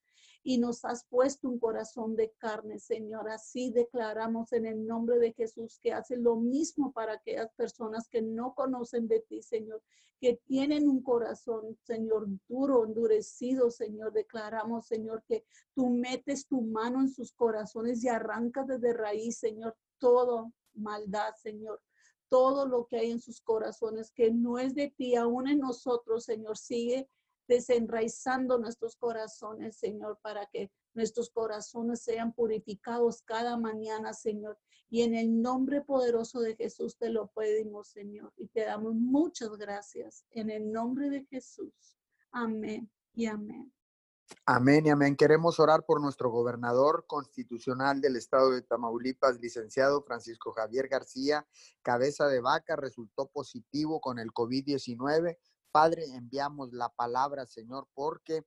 y nos has puesto un corazón de carne, Señor. Así declaramos en el nombre de Jesús que hace lo mismo para aquellas personas que no conocen de ti, Señor, que tienen un corazón, Señor, duro, endurecido, Señor. Declaramos, Señor, que tú metes tu mano en sus corazones y arrancas desde raíz, Señor, todo maldad, Señor todo lo que hay en sus corazones que no es de ti, aún en nosotros, Señor, sigue desenraizando nuestros corazones, Señor, para que nuestros corazones sean purificados cada mañana, Señor. Y en el nombre poderoso de Jesús te lo pedimos, Señor. Y te damos muchas gracias. En el nombre de Jesús. Amén y amén.
Amén y amén. Queremos orar por nuestro gobernador constitucional del estado de Tamaulipas, licenciado Francisco Javier García, cabeza de vaca, resultó positivo con el COVID-19. Padre, enviamos la palabra, Señor, porque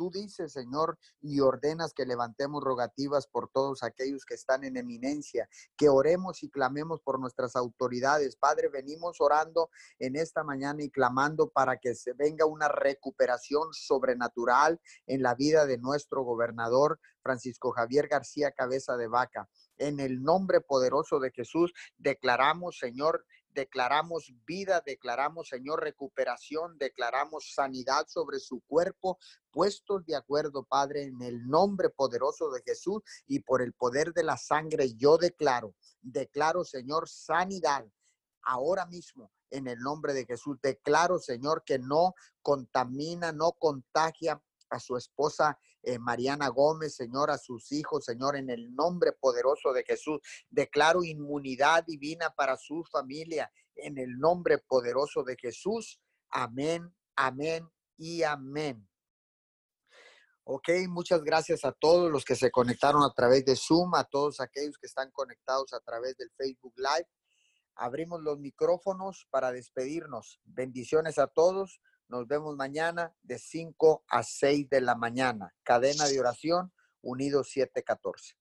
Tú dices, Señor, y ordenas que levantemos rogativas por todos aquellos que están en eminencia, que oremos y clamemos por nuestras autoridades. Padre, venimos orando en esta mañana y clamando para que se venga una recuperación sobrenatural en la vida de nuestro gobernador Francisco Javier García Cabeza de Vaca. En el nombre poderoso de Jesús, declaramos, Señor, declaramos vida, declaramos, Señor, recuperación, declaramos sanidad sobre su cuerpo, puestos de acuerdo, Padre, en el nombre poderoso de Jesús y por el poder de la sangre, yo declaro, declaro, Señor, sanidad ahora mismo en el nombre de Jesús. Declaro, Señor, que no contamina, no contagia a su esposa eh, Mariana Gómez, Señor, a sus hijos, Señor, en el nombre poderoso de Jesús. Declaro inmunidad divina para su familia, en el nombre poderoso de Jesús. Amén, amén y amén. Ok, muchas gracias a todos los que se conectaron a través de Zoom, a todos aquellos que están conectados a través del Facebook Live. Abrimos los micrófonos para despedirnos. Bendiciones a todos. Nos vemos mañana de 5 a 6 de la mañana. Cadena de oración, Unidos 714.